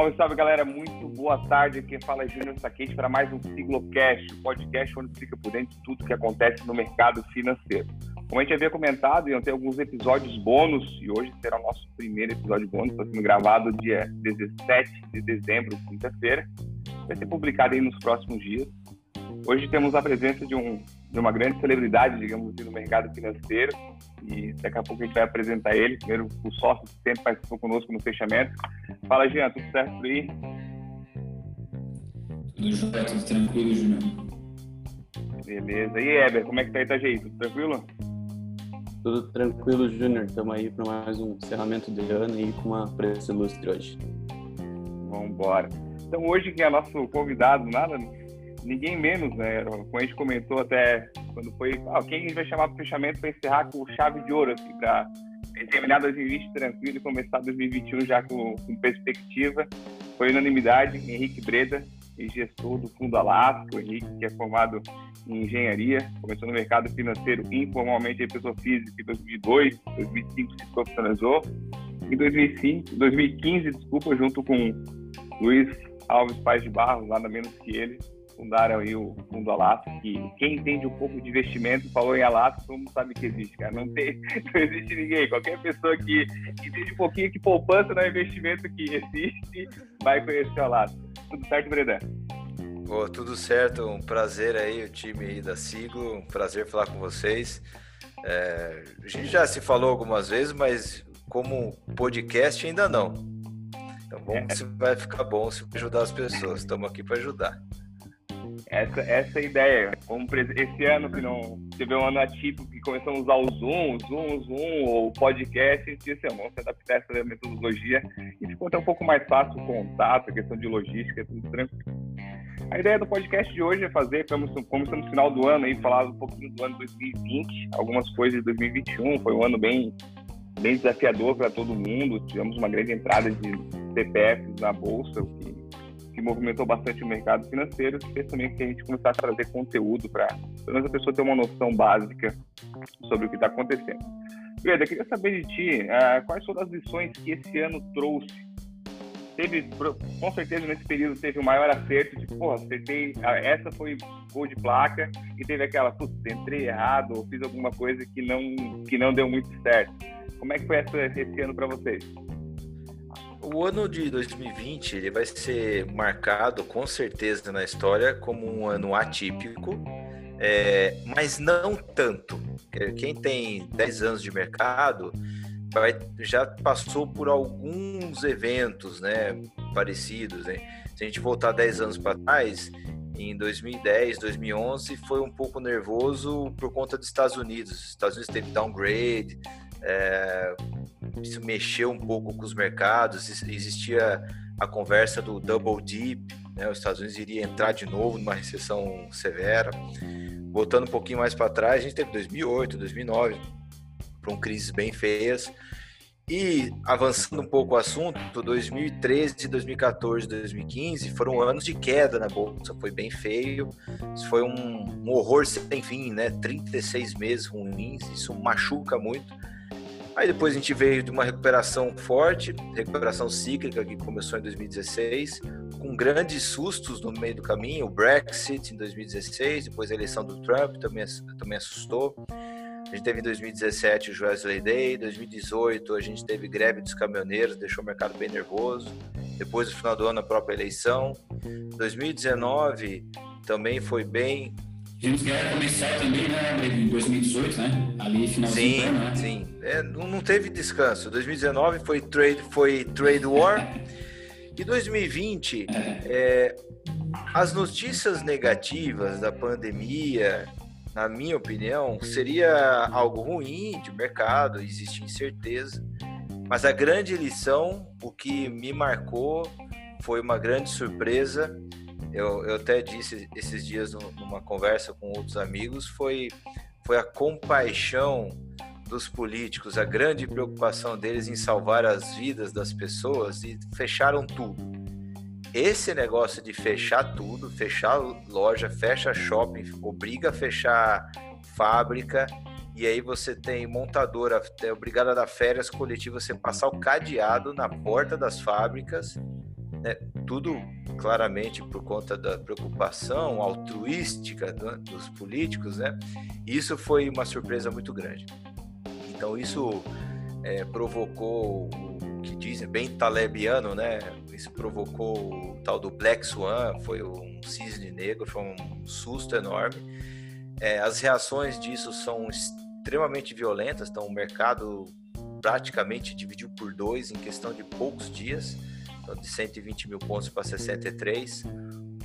Salve, salve galera, muito boa tarde. Quem fala é Júnior Saquete para mais um Siglocast, podcast onde fica por dentro de tudo que acontece no mercado financeiro. Como a gente havia comentado, iam ter alguns episódios bônus e hoje será o nosso primeiro episódio bônus, está sendo gravado dia 17 de dezembro, quinta-feira. Vai ser publicado aí nos próximos dias. Hoje temos a presença de, um, de uma grande celebridade, digamos assim, no mercado financeiro. E daqui a pouco a gente vai apresentar ele. Primeiro, o sócio que sempre participou conosco no fechamento. Fala, Jean, tudo certo por aí? Tudo jóia, tudo tranquilo, Júnior. Beleza. E Eber, como é que tá Itajaí? Tudo tranquilo? Tudo tranquilo, Júnior. Estamos aí para mais um encerramento de ano e com uma presença ilustre hoje. Vamos embora. Então, hoje, quem é nosso convidado, nada ninguém menos, né? Como a gente comentou até quando foi. Ah, quem a gente vai chamar para o fechamento para encerrar com chave de ouro, assim, para terminar 2020 tranquilo e começar 2021 já com, com perspectiva. Foi unanimidade, Henrique Breda, gestor do Fundo Alasco, Henrique, que é formado em engenharia, começou no mercado financeiro informalmente em pessoa física em 2002, 2005 se profissionalizou. Em 2005, 2015, desculpa, junto com Luiz Alves Paz de Barros, nada menos que ele, fundaram aí o Fundo Alasca, que quem entende um pouco de investimento falou em Alasca, todo mundo sabe que existe, cara. Não, tem, não existe ninguém. Qualquer pessoa que entende um pouquinho que poupança não é investimento que existe, vai conhecer o Alasca. Tudo certo, Bredan? Pô, tudo certo, um prazer aí, o time aí da Siglo, um prazer falar com vocês. É, a gente já se falou algumas vezes, mas como podcast ainda não. Então vamos é. se vai ficar bom se ajudar as pessoas. Estamos aqui para ajudar. Essa, essa é a ideia. Como esse ano que não teve um ano atípico que começamos a usar o Zoom, Zoom, Zoom, ou podcast, a gente disse, vamos se adaptar a essa metodologia e ficou até um pouco mais fácil o contato, a questão de logística, tudo tranquilo. A ideia do podcast de hoje é fazer, como, como estamos no final do ano, aí, falar um pouquinho do ano 2020, algumas coisas de 2021, foi um ano bem, bem desafiador para todo mundo, tivemos uma grande entrada de CPFs na Bolsa, o que que movimentou bastante o mercado financeiro, fez também que a gente começasse a trazer conteúdo para pelo menos a pessoa ter uma noção básica sobre o que está acontecendo. Breda, queria saber de ti, uh, quais foram as lições que esse ano trouxe? Teve, com certeza, nesse período teve o maior acerto de, porra, acertei, uh, essa foi gol de placa, e teve aquela, putz, entrei errado, ou fiz alguma coisa que não, que não deu muito certo. Como é que foi essa, esse ano para vocês? O ano de 2020 ele vai ser marcado com certeza na história como um ano atípico, é, mas não tanto. Quem tem 10 anos de mercado vai, já passou por alguns eventos né, parecidos. Né? Se a gente voltar 10 anos para trás, em 2010, 2011, foi um pouco nervoso por conta dos Estados Unidos. Os Estados Unidos teve downgrade, é, isso mexeu um pouco com os mercados, existia a conversa do double dip, né? os Estados Unidos iria entrar de novo numa recessão severa. Voltando um pouquinho mais para trás, a gente teve 2008, 2009, com crises bem feias. E avançando um pouco o assunto, 2013, 2014, 2015 foram anos de queda na bolsa, foi bem feio. Isso foi um, um horror sem fim, né? 36 meses ruins, isso machuca muito. Aí depois a gente veio de uma recuperação forte, recuperação cíclica que começou em 2016, com grandes sustos no meio do caminho, o Brexit em 2016, depois a eleição do Trump também, também assustou. A gente teve em 2017 o Wesley Day, 2018 a gente teve greve dos caminhoneiros, deixou o mercado bem nervoso. Depois, no final do ano, a própria eleição. 2019 também foi bem Vimos que era começar também, né, em 2018, né? Ali finalzinho sim, ano, né? Sim, é, não, não teve descanso. 2019 foi trade, foi trade war. e 2020, é. é, as notícias negativas da pandemia, na minha opinião, seria algo ruim de mercado, existe incerteza. Mas a grande lição, o que me marcou, foi uma grande surpresa eu, eu até disse esses dias numa conversa com outros amigos, foi, foi a compaixão dos políticos, a grande preocupação deles em salvar as vidas das pessoas e fecharam tudo. Esse negócio de fechar tudo, fechar loja, fecha shopping, obriga a fechar fábrica, e aí você tem montadora é obrigada a dar férias coletivas, você passar o cadeado na porta das fábricas né, tudo claramente por conta da preocupação altruística dos políticos, né? Isso foi uma surpresa muito grande. Então isso é, provocou o que dizem bem talebiano, né? Isso provocou o tal do Black Swan, foi um cisne negro, foi um susto enorme. É, as reações disso são extremamente violentas, então o mercado praticamente dividiu por dois em questão de poucos dias, de 120 mil pontos para 63.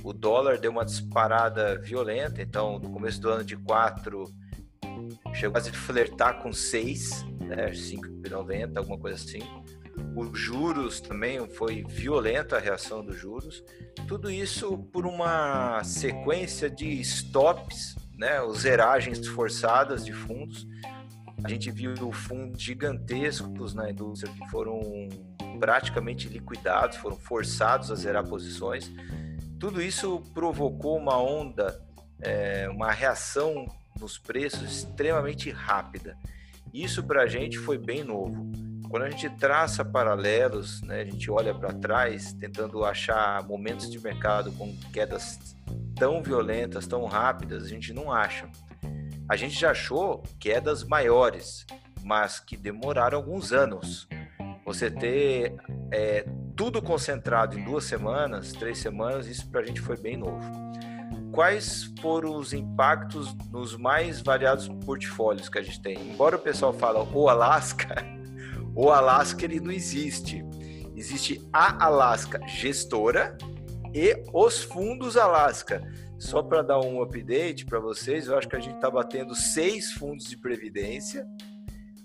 O dólar deu uma disparada violenta, então no começo do ano de 4 chegou quase a flertar com 6, né, 5,90, alguma coisa assim. Os juros também foi violenta a reação dos juros. Tudo isso por uma sequência de stops, né, zeragens forçadas de fundos. A gente viu fundos gigantescos na indústria que foram praticamente liquidados, foram forçados a zerar posições. Tudo isso provocou uma onda, é, uma reação nos preços extremamente rápida. Isso para a gente foi bem novo. Quando a gente traça paralelos, né, a gente olha para trás, tentando achar momentos de mercado com quedas tão violentas, tão rápidas, a gente não acha. A gente já achou quedas maiores, mas que demoraram alguns anos. Você ter é, tudo concentrado em duas semanas, três semanas, isso para a gente foi bem novo quais foram os impactos nos mais variados portfólios que a gente tem? Embora o pessoal fale o Alasca, o Alasca ele não existe. Existe a Alasca gestora e os fundos Alasca. Só para dar um update para vocês, eu acho que a gente está batendo seis fundos de previdência.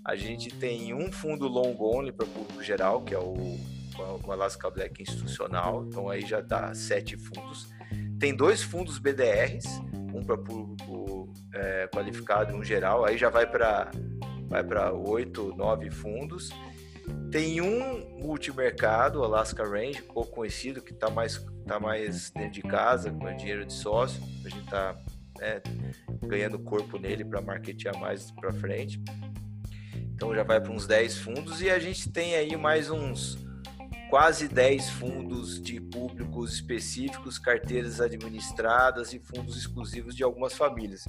A gente tem um fundo long only para público geral, que é o, Alaska Black institucional. Então aí já dá sete fundos tem dois fundos BDRs, um para público é, qualificado um geral, aí já vai para vai para oito, nove fundos. Tem um multimercado, Alaska Range, pouco conhecido, que está mais, tá mais dentro de casa, com dinheiro de sócio. A gente está né, ganhando corpo nele para marketear mais para frente. Então já vai para uns 10 fundos e a gente tem aí mais uns quase 10 fundos de públicos específicos, carteiras administradas e fundos exclusivos de algumas famílias.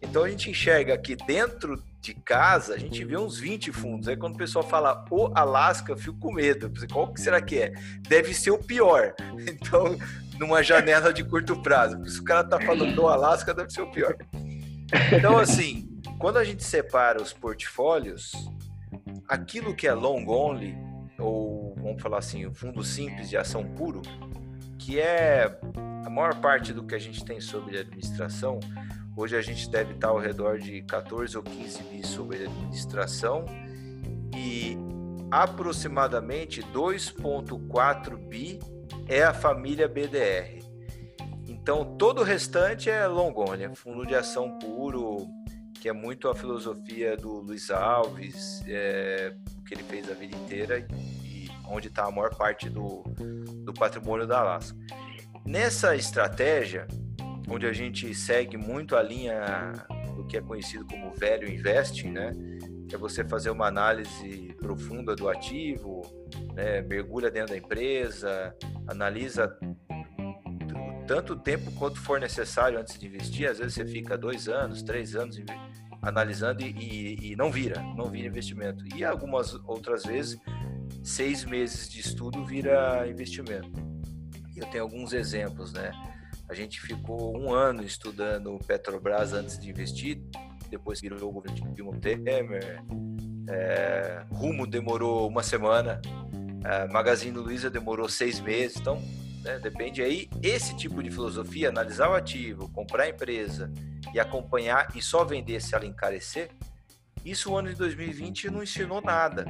Então a gente enxerga que dentro de casa a gente vê uns 20 fundos. Aí quando o pessoal fala o Alasca, eu fico com medo. Qual que será que é? Deve ser o pior. Então, numa janela de curto prazo. Se o cara tá falando do Alasca, deve ser o pior. Então, assim, quando a gente separa os portfólios, aquilo que é long only ou vamos falar assim, o fundo simples de ação puro, que é a maior parte do que a gente tem sobre administração. Hoje a gente deve estar ao redor de 14 ou 15 bi sobre administração e aproximadamente 2,4 bi é a família BDR. Então todo o restante é long only, é fundo de ação puro, que é muito a filosofia do Luiz Alves, é, que ele fez a vida inteira e onde está a maior parte do, do patrimônio da Alaska. Nessa estratégia, onde a gente segue muito a linha do que é conhecido como velho investing, né? É você fazer uma análise profunda do ativo, né? mergulha dentro da empresa, analisa tanto tempo quanto for necessário antes de investir. Às vezes você fica dois anos, três anos analisando e, e, não vira, não vira investimento. E algumas outras vezes, seis meses de estudo vira investimento. Eu tenho alguns exemplos, né? A gente ficou um ano estudando Petrobras antes de investir, depois virou o governo de Dilma Temer. É, Rumo demorou uma semana, é, Magazine Luiza demorou seis meses. Então, né, depende aí. Esse tipo de filosofia, analisar o ativo, comprar a empresa e acompanhar e só vender se ela encarecer, isso o ano de 2020 não ensinou nada.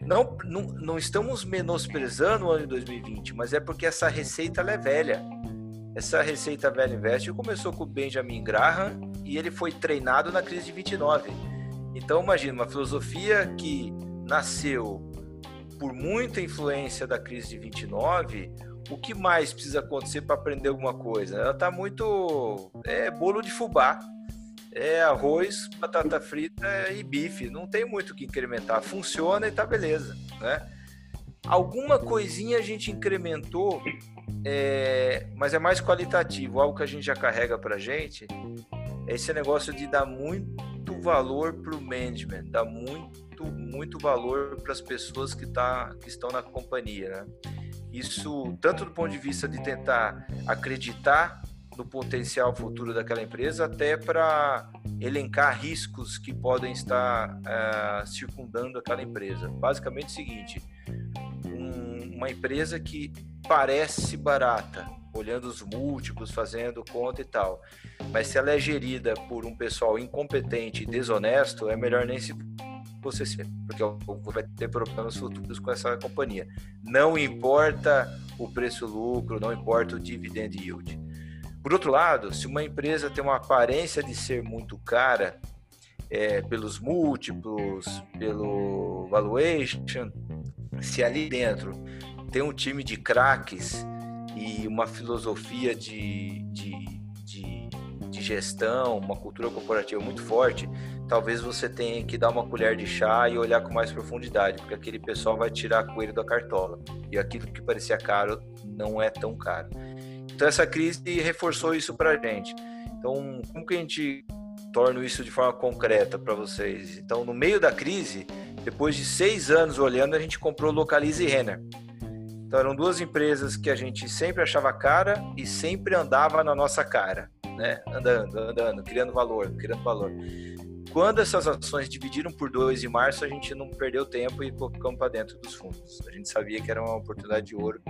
Não, não, não estamos menosprezando o ano de 2020, mas é porque essa receita é velha. Essa receita velha investe começou com o Benjamin Graham e ele foi treinado na crise de 29. Então imagina uma filosofia que nasceu por muita influência da crise de 29, o que mais precisa acontecer para aprender alguma coisa? Ela está muito. É bolo de fubá. É arroz, batata frita e bife. Não tem muito o que incrementar. Funciona e tá beleza, né? Alguma coisinha a gente incrementou, é, mas é mais qualitativo. Algo que a gente já carrega para gente é esse negócio de dar muito valor para o management, dar muito, muito valor para as pessoas que, tá, que estão na companhia. Né? Isso, tanto do ponto de vista de tentar acreditar no potencial futuro daquela empresa, até para elencar riscos que podem estar uh, circundando aquela empresa. Basicamente o seguinte: um, uma empresa que parece barata, olhando os múltiplos, fazendo conta e tal, mas se ela é gerida por um pessoal incompetente e desonesto, é melhor nem se você ser, porque vai ter problemas futuros com essa companhia. Não importa o preço-lucro, não importa o dividend yield. Por outro lado, se uma empresa tem uma aparência de ser muito cara, é, pelos múltiplos, pelo valuation, se ali dentro tem um time de craques e uma filosofia de, de, de, de, gestão, uma cultura corporativa muito forte, talvez você tenha que dar uma colher de chá e olhar com mais profundidade, porque aquele pessoal vai tirar coelho da cartola. E aquilo que parecia caro não é tão caro. Então essa crise reforçou isso para a gente. Então, como que a gente torna isso de forma concreta para vocês? Então, no meio da crise, depois de seis anos olhando, a gente comprou Localize e Renner. Então, eram duas empresas que a gente sempre achava cara e sempre andava na nossa cara, né? Andando, andando, criando valor, criando valor. Quando essas ações dividiram por dois em março, a gente não perdeu tempo e colocamos para dentro dos fundos. A gente sabia que era uma oportunidade de ouro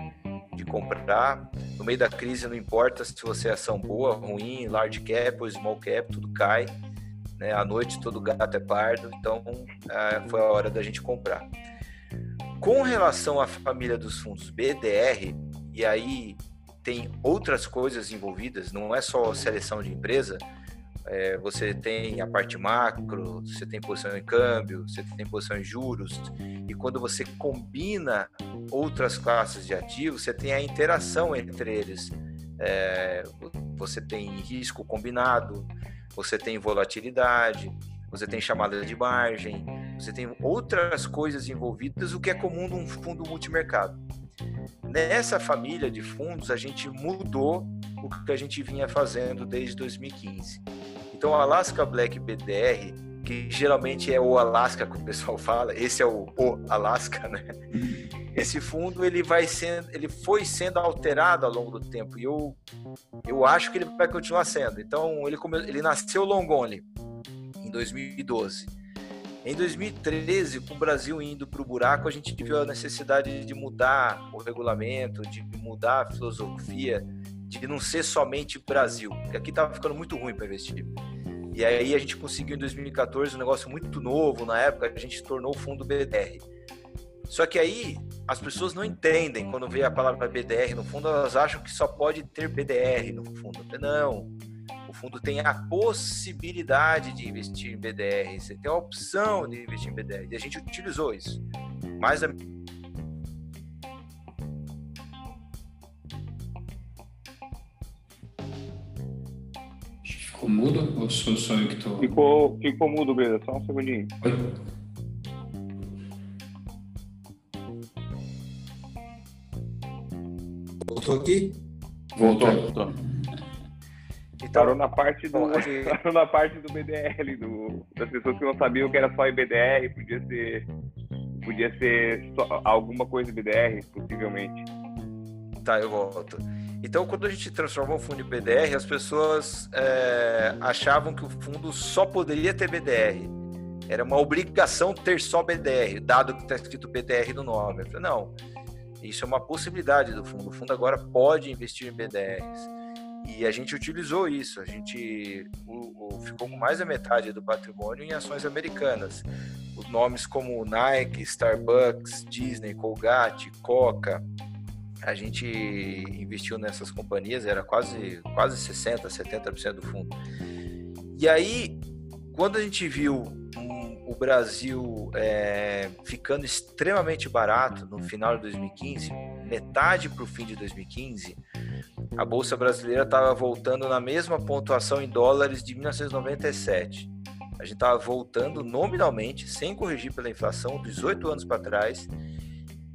de comprar. No meio da crise, não importa se você é ação boa, ruim, large cap ou small cap, tudo cai. Né? À noite, todo gato é pardo. Então, é, foi a hora da gente comprar. Com relação à família dos fundos BDR, e aí tem outras coisas envolvidas, não é só seleção de empresa, é, você tem a parte macro, você tem posição em câmbio, você tem posição em juros, e quando você combina outras classes de ativos, você tem a interação entre eles. É, você tem risco combinado, você tem volatilidade, você tem chamada de margem, você tem outras coisas envolvidas, o que é comum num fundo multimercado. Nessa família de fundos, a gente mudou o que a gente vinha fazendo desde 2015. Então, Alaska Black BDR, que geralmente é o Alaska que o pessoal fala, esse é o, o Alaska, né? Esse fundo ele vai sendo, ele foi sendo alterado ao longo do tempo e eu eu acho que ele vai continuar sendo. Então, ele come, ele nasceu long only em 2012. Em 2013, com o Brasil indo para o buraco, a gente viu a necessidade de mudar o regulamento, de mudar a filosofia, de não ser somente Brasil, porque aqui estava ficando muito ruim para investir. E aí a gente conseguiu em 2014 um negócio muito novo, na época a gente tornou o fundo BDR. Só que aí as pessoas não entendem quando vê a palavra BDR no fundo, elas acham que só pode ter BDR no fundo. Não. O fundo tem a possibilidade de investir em BDR, você tem a opção de investir em BDR. E a gente utilizou isso. Mas a Ficou mudo ou sou só eu que tô. Ficou, ficou mudo, Breda, só um segundinho. Oi? Voltou aqui? Voltou. Voltou. Então, Parou na parte do, parou na parte do BDR, do, das pessoas que não sabiam que era só IBDR, podia ser, podia ser só alguma coisa BDR, possivelmente. Tá, eu volto. Então, quando a gente transformou o fundo em BDR, as pessoas é, achavam que o fundo só poderia ter BDR. Era uma obrigação ter só BDR, dado que está escrito BDR no nome. Falei, não, isso é uma possibilidade do fundo. O fundo agora pode investir em BDRs. E a gente utilizou isso. A gente o- o- ficou com mais da metade do patrimônio em ações americanas. Os nomes como Nike, Starbucks, Disney, Colgate, Coca, a gente investiu nessas companhias, era quase, quase 60%, 70% do fundo. E aí, quando a gente viu o Brasil é, ficando extremamente barato no final de 2015, metade para o fim de 2015, a Bolsa Brasileira estava voltando na mesma pontuação em dólares de 1997. A gente estava voltando nominalmente, sem corrigir pela inflação, 18 anos para trás,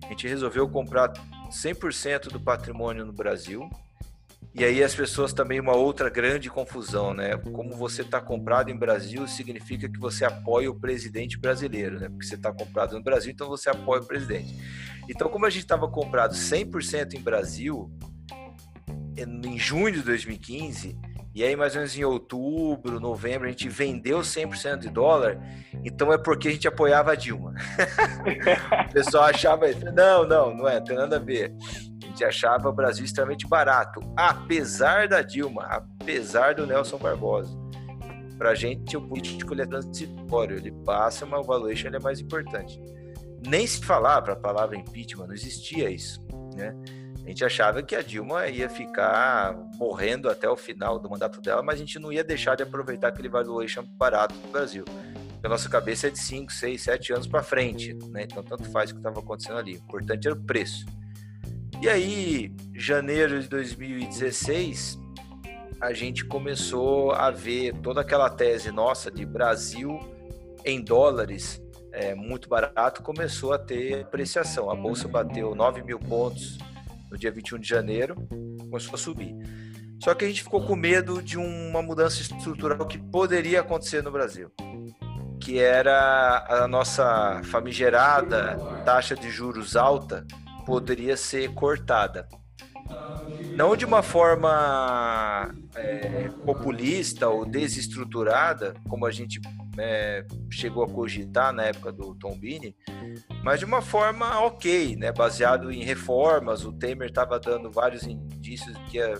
a gente resolveu comprar 100% do patrimônio no Brasil. E aí as pessoas também uma outra grande confusão, né? Como você está comprado em Brasil significa que você apoia o presidente brasileiro, né? Porque você está comprado no Brasil, então você apoia o presidente. Então, como a gente estava comprado 100% em Brasil, em junho de 2015, e aí mais ou menos em outubro, novembro, a gente vendeu 100% de dólar, então é porque a gente apoiava a Dilma. o pessoal achava, não, não, não é, tem nada a ver. A gente achava o Brasil extremamente barato, apesar da Dilma, apesar do Nelson Barbosa. Para a gente, o político ele é transitório, ele passa, mas o valuation ele é mais importante. Nem se falava a palavra impeachment, não existia isso, né? A gente achava que a Dilma ia ficar morrendo até o final do mandato dela, mas a gente não ia deixar de aproveitar aquele valuation barato do Brasil. A nossa cabeça é de 5, 6, 7 anos para frente, né? Então tanto faz o que estava acontecendo ali. O importante era o preço. E aí, janeiro de 2016, a gente começou a ver toda aquela tese nossa de Brasil em dólares é, muito barato começou a ter apreciação. A bolsa bateu 9 mil pontos no dia 21 de janeiro, começou a subir. Só que a gente ficou com medo de uma mudança estrutural que poderia acontecer no Brasil, que era a nossa famigerada taxa de juros alta poderia ser cortada. Não de uma forma é, populista ou desestruturada, como a gente é, chegou a cogitar na época do Tom Bini, mas de uma forma ok, né, baseado em reformas. O Temer estava dando vários indícios que ia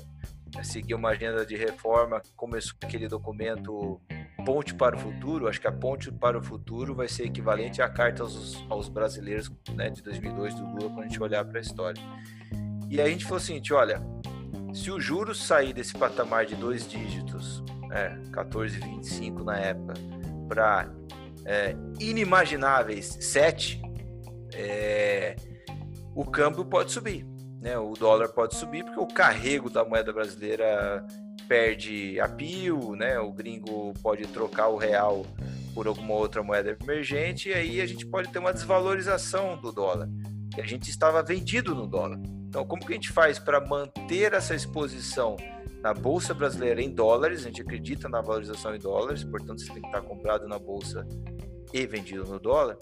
seguir uma agenda de reforma. Começou aquele documento Ponte para o Futuro. Acho que a Ponte para o Futuro vai ser equivalente à carta aos, aos brasileiros né, de 2002 do Lula, quando a gente olhar para a história. E aí a gente falou assim: olha, se o juros sair desse patamar de dois dígitos, é, 14,25 na época, para é, inimagináveis 7, é, o câmbio pode subir. Né? O dólar pode subir porque o carrego da moeda brasileira perde a pio, né? o gringo pode trocar o real por alguma outra moeda emergente e aí a gente pode ter uma desvalorização do dólar. E a gente estava vendido no dólar. Então, como que a gente faz para manter essa exposição na bolsa brasileira em dólares, a gente acredita na valorização em dólares, portanto você tem que estar comprado na bolsa e vendido no dólar,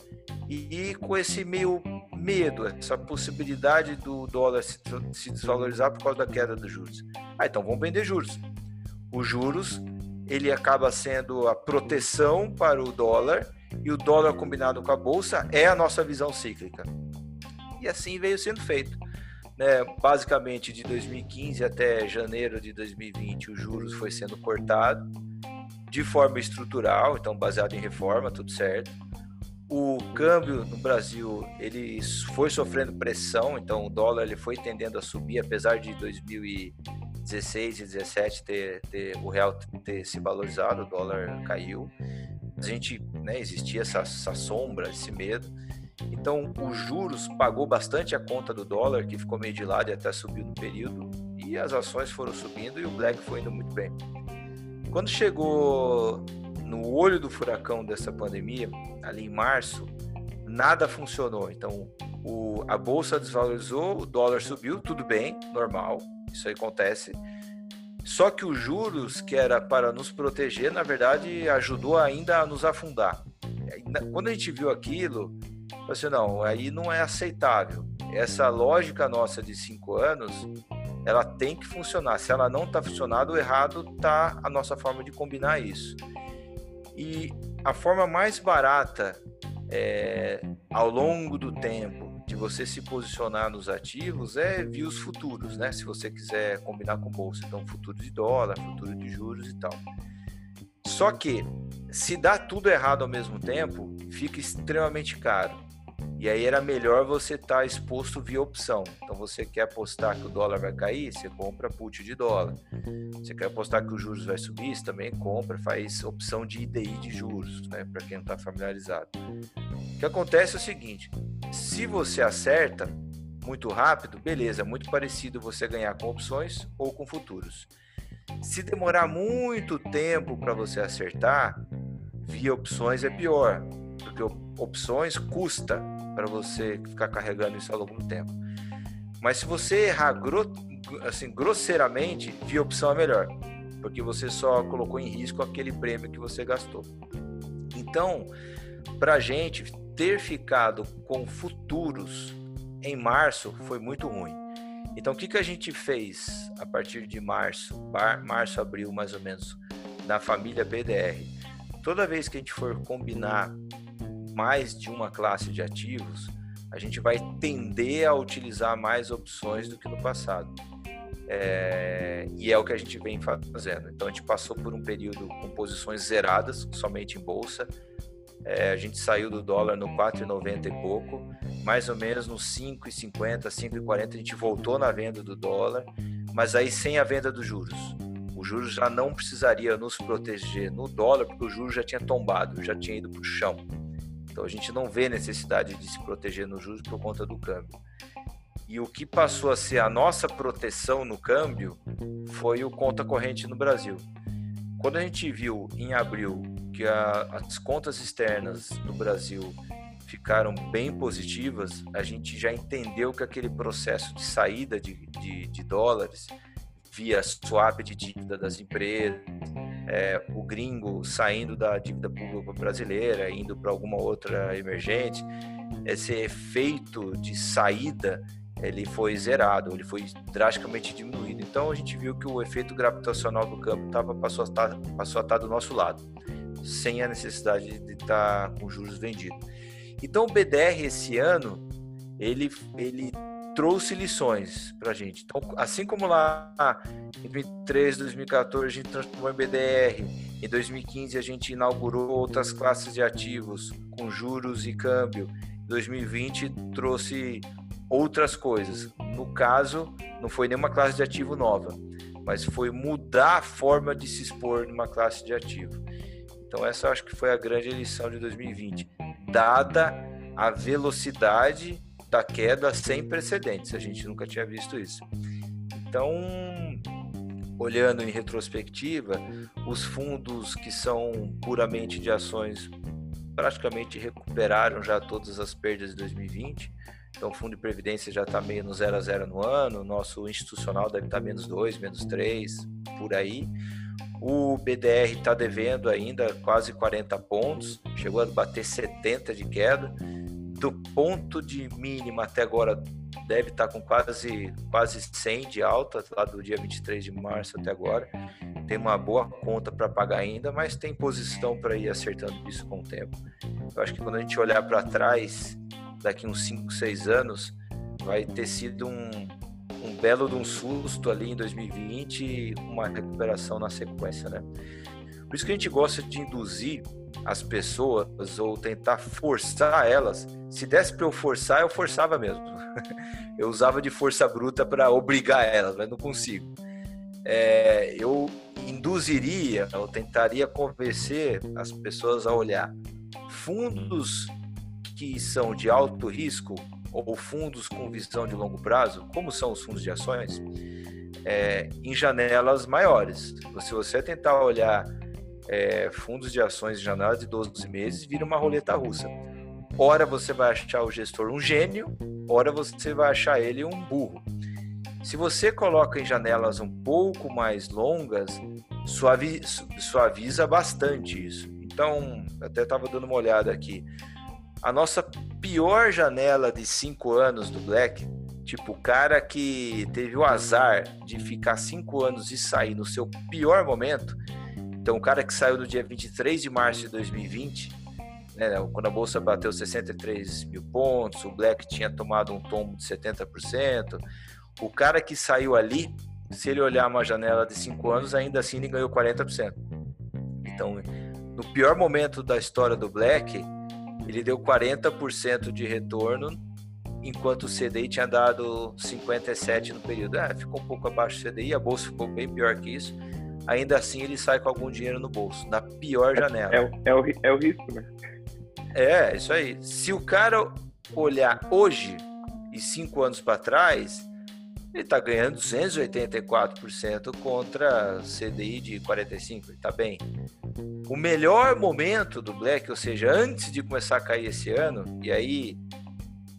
e com esse meio medo, essa possibilidade do dólar se, se desvalorizar por causa da queda dos juros. Ah, então vamos vender juros. Os juros, ele acaba sendo a proteção para o dólar, e o dólar combinado com a bolsa é a nossa visão cíclica. E assim veio sendo feito né, basicamente de 2015 até janeiro de 2020, os juros foi sendo cortado de forma estrutural, então baseado em reforma, tudo certo. O câmbio no Brasil ele foi sofrendo pressão, então o dólar ele foi tendendo a subir, apesar de 2016 e 2017 ter, ter, o real ter se valorizado, o dólar caiu. A gente, né, existia essa, essa sombra, esse medo. Então, os juros pagou bastante a conta do dólar, que ficou meio de lado e até subiu no período, e as ações foram subindo e o Black foi indo muito bem. Quando chegou no olho do furacão dessa pandemia, ali em março, nada funcionou. Então, o, a bolsa desvalorizou, o dólar subiu, tudo bem, normal, isso aí acontece. Só que os juros, que era para nos proteger, na verdade, ajudou ainda a nos afundar. Quando a gente viu aquilo, assim, não, aí não é aceitável. Essa lógica nossa de cinco anos, ela tem que funcionar. Se ela não está funcionando, o errado está a nossa forma de combinar isso. E a forma mais barata é, ao longo do tempo de você se posicionar nos ativos é via os futuros, né? Se você quiser combinar com bolsa, então futuro de dólar, futuro de juros e tal. Só que se dá tudo errado ao mesmo tempo, fica extremamente caro. E aí era melhor você estar tá exposto via opção. Então você quer apostar que o dólar vai cair, você compra put de dólar. Você quer apostar que os juros vai subir, você também compra, faz opção de IDI de juros, né, para quem não está familiarizado. O que acontece é o seguinte: se você acerta muito rápido, beleza, muito parecido você ganhar com opções ou com futuros. Se demorar muito tempo para você acertar, via opções é pior, porque opções custa para você ficar carregando isso longo do tempo. Mas se você errar gro assim, grosseiramente, via opção é melhor, porque você só colocou em risco aquele prêmio que você gastou. Então, para a gente ter ficado com futuros em março foi muito ruim. Então, o que, que a gente fez a partir de março, março, abril mais ou menos, na família BDR? Toda vez que a gente for combinar mais de uma classe de ativos, a gente vai tender a utilizar mais opções do que no passado. É, e é o que a gente vem fazendo. Então a gente passou por um período com posições zeradas, somente em bolsa. É, a gente saiu do dólar no 4,90 e pouco, mais ou menos no 5,50, 5,40 a gente voltou na venda do dólar, mas aí sem a venda dos juros. O juros já não precisaria nos proteger no dólar, porque o juros já tinha tombado, já tinha ido para o chão. Então a gente não vê necessidade de se proteger no juros por conta do câmbio. E o que passou a ser a nossa proteção no câmbio foi o conta corrente no Brasil. Quando a gente viu em abril que a, as contas externas no Brasil ficaram bem positivas, a gente já entendeu que aquele processo de saída de, de, de dólares via swap de dívida das empresas, é, o gringo saindo da dívida pública brasileira, indo para alguma outra emergente, esse efeito de saída ele foi zerado, ele foi drasticamente diminuído. Então a gente viu que o efeito gravitacional do campo tava, passou, a estar, passou a estar do nosso lado, sem a necessidade de estar com juros vendidos. Então o BDR esse ano ele, ele trouxe lições para a gente. Então, assim como lá em 2013, 2014 a gente transformou em BDR, em 2015 a gente inaugurou outras classes de ativos com juros e câmbio. Em 2020 trouxe outras coisas. No caso, não foi nenhuma classe de ativo nova, mas foi mudar a forma de se expor numa classe de ativo. Então essa eu acho que foi a grande lição de 2020, dada a velocidade da queda sem precedentes. A gente nunca tinha visto isso. Então, olhando em retrospectiva, os fundos que são puramente de ações praticamente recuperaram já todas as perdas de 2020. Então, o fundo de previdência já está meio no 0 a 0 no ano, nosso institucional deve estar tá menos 2, menos 3, por aí. O BDR está devendo ainda quase 40 pontos, chegou a bater 70 de queda do ponto de mínima até agora deve estar com quase, quase 100 de alta, lá do dia 23 de março até agora. Tem uma boa conta para pagar ainda, mas tem posição para ir acertando isso com o tempo. Eu acho que quando a gente olhar para trás, daqui uns 5, 6 anos, vai ter sido um, um belo de um susto ali em 2020 e uma recuperação na sequência, né? Por isso que a gente gosta de induzir as pessoas ou tentar forçar elas. Se desse para eu forçar, eu forçava mesmo. Eu usava de força bruta para obrigar elas, mas não consigo. É, eu induziria ou tentaria convencer as pessoas a olhar fundos que são de alto risco ou fundos com visão de longo prazo, como são os fundos de ações, é, em janelas maiores. Se você tentar olhar é, fundos de ações de janela de 12 meses, vira uma roleta russa. Ora você vai achar o gestor um gênio, ora você vai achar ele um burro. Se você coloca em janelas um pouco mais longas, suavi, suaviza bastante isso. Então, até estava dando uma olhada aqui. A nossa pior janela de 5 anos do Black, tipo, o cara que teve o azar de ficar 5 anos e sair no seu pior momento, então, o cara que saiu do dia 23 de março de 2020, né, quando a bolsa bateu 63 mil pontos, o Black tinha tomado um tombo de 70%. O cara que saiu ali, se ele olhar uma janela de 5 anos, ainda assim ele ganhou 40%. Então, no pior momento da história do Black, ele deu 40% de retorno, enquanto o CDI tinha dado 57% no período. É, ficou um pouco abaixo do CDI, a bolsa ficou bem pior que isso ainda assim ele sai com algum dinheiro no bolso, na pior janela. É, é, é, o, é o risco, né? É, isso aí. Se o cara olhar hoje e cinco anos para trás, ele está ganhando 284% contra CDI de 45%, ele está bem. O melhor momento do Black, ou seja, antes de começar a cair esse ano, e aí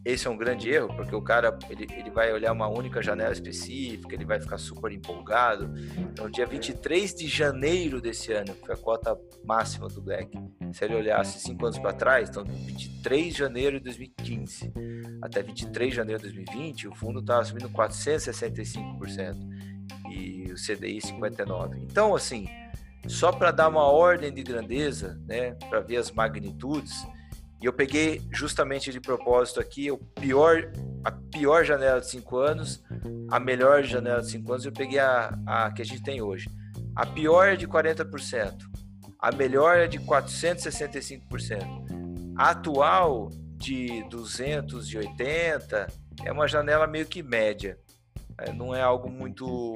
esse é um grande erro, porque o cara ele, ele vai olhar uma única janela específica, ele vai ficar super empolgado. Então, dia 23 de janeiro desse ano, que foi a cota máxima do Black. Se ele olhasse cinco anos para trás, então 23 de janeiro de 2015 até 23 de janeiro de 2020, o fundo estava subindo 465% e o CDI 59%. Então, assim, só para dar uma ordem de grandeza, né, para ver as magnitudes, e eu peguei justamente de propósito aqui o pior, a pior janela de 5 anos, a melhor janela de 5 anos, eu peguei a, a que a gente tem hoje. A pior é de 40%, a melhor é de 465%. A atual de 280 é uma janela meio que média. É, não é algo muito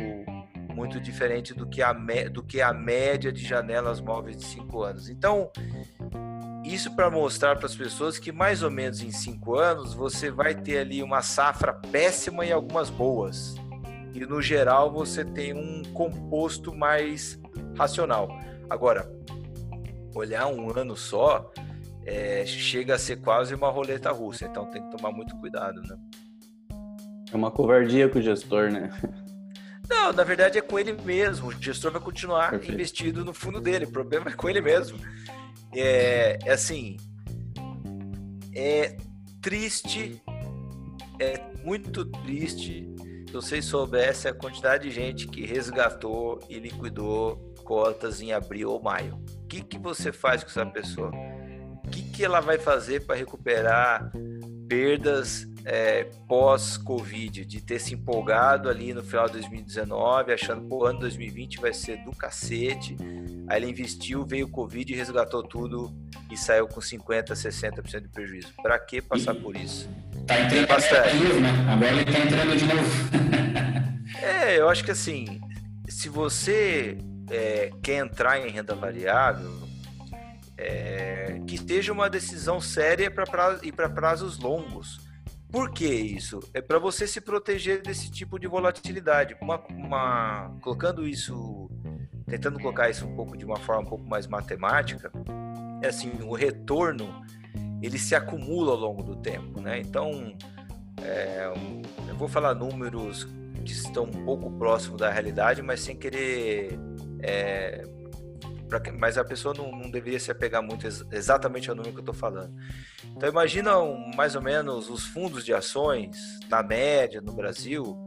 muito diferente do que a, do que a média de janelas móveis de 5 anos. Então, isso para mostrar para as pessoas que mais ou menos em 5 anos você vai ter ali uma safra péssima e algumas boas. E no geral você tem um composto mais racional. Agora, olhar um ano só é, chega a ser quase uma roleta russa, então tem que tomar muito cuidado, né? É uma covardia com o gestor, né? Não, na verdade é com ele mesmo. O gestor vai continuar Perfeito. investido no fundo dele. O problema é com ele mesmo. É, é assim. É triste. É muito triste. Se vocês soubessem a quantidade de gente que resgatou e liquidou cotas em abril ou maio. O que, que você faz com essa pessoa? O que, que ela vai fazer para recuperar perdas é, pós-Covid, de ter se empolgado ali no final de 2019, achando que o ano 2020 vai ser do cacete. Aí ele investiu, veio o Covid, resgatou tudo e saiu com 50%, 60% de prejuízo. Para que passar por isso? Tá entrando bastante. de novo, né? Agora ele tá entrando de novo. é, eu acho que assim, se você é, quer entrar em renda variável, é, que seja uma decisão séria pra pra, e para prazos longos. Por que isso? É para você se proteger desse tipo de volatilidade. Uma, uma, colocando isso, tentando colocar isso um pouco de uma forma um pouco mais matemática, é assim, o retorno ele se acumula ao longo do tempo, né? Então, é, eu vou falar números que estão um pouco próximos da realidade, mas sem querer é, Pra, mas a pessoa não, não, deveria se apegar muito ex, exatamente ao número que eu estou falando. Então imagina um, mais ou menos os fundos de ações, na média, no Brasil,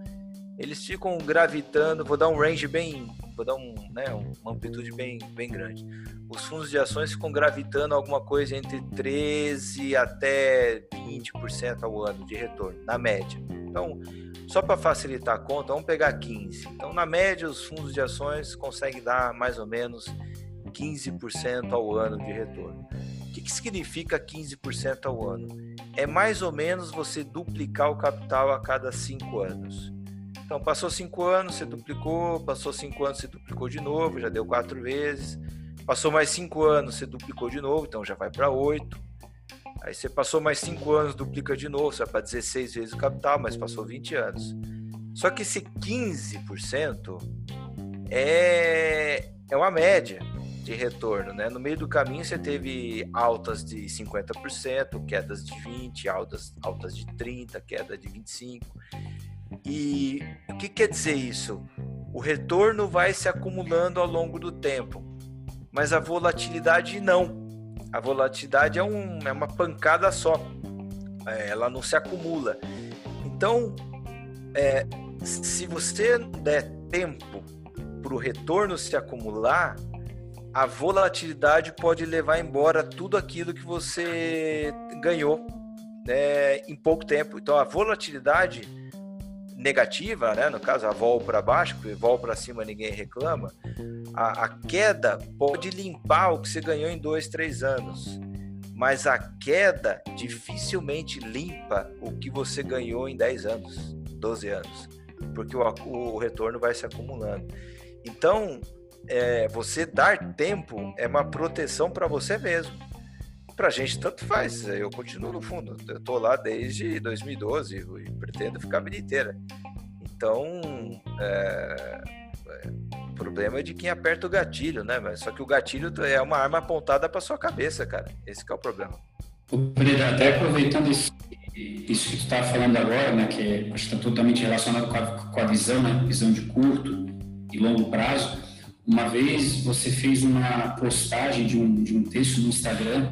eles ficam gravitando, vou dar um range bem, vou dar um, né, uma amplitude bem, bem grande. Os fundos de ações ficam gravitando alguma coisa entre 13 até 20% ao ano de retorno, na média. Então, só para facilitar a conta, vamos pegar 15. Então, na média, os fundos de ações conseguem dar mais ou menos 15% ao ano de retorno. O que, que significa 15% ao ano? É mais ou menos você duplicar o capital a cada 5 anos. Então, passou 5 anos, você duplicou, passou 5 anos, você duplicou de novo, já deu 4 vezes. Passou mais 5 anos, você duplicou de novo, então já vai para 8. Aí você passou mais 5 anos, duplica de novo, você vai para 16 vezes o capital, mas passou 20 anos. Só que esse 15% é, é uma média de retorno, né? No meio do caminho você teve altas de 50%, quedas de 20, altas altas de 30, queda de 25. E o que quer dizer isso? O retorno vai se acumulando ao longo do tempo, mas a volatilidade não. A volatilidade é, um, é uma pancada só, é, ela não se acumula. Então, é, se você der tempo para o retorno se acumular, a volatilidade pode levar embora tudo aquilo que você ganhou né, em pouco tempo. Então, a volatilidade negativa, né, no caso a vol para baixo, porque vol para cima ninguém reclama, a, a, queda pode limpar o que você ganhou em dois, três anos, mas a queda dificilmente limpa o que você ganhou em 10 anos, 12 anos, porque o, o retorno vai se acumulando. Então, é, você dar tempo é uma proteção para você mesmo. Para a gente, tanto faz. Eu continuo no fundo. Eu estou lá desde 2012 e pretendo ficar a vida inteira. Então, é, é, o problema é de quem aperta o gatilho, né? Só que o gatilho é uma arma apontada para sua cabeça, cara. Esse é o problema. Até aproveitando isso isso que tu está falando agora, né, que é, está totalmente relacionado com a, com a visão, né, visão de curto e longo prazo. Uma vez você fez uma postagem de um, de um texto no Instagram,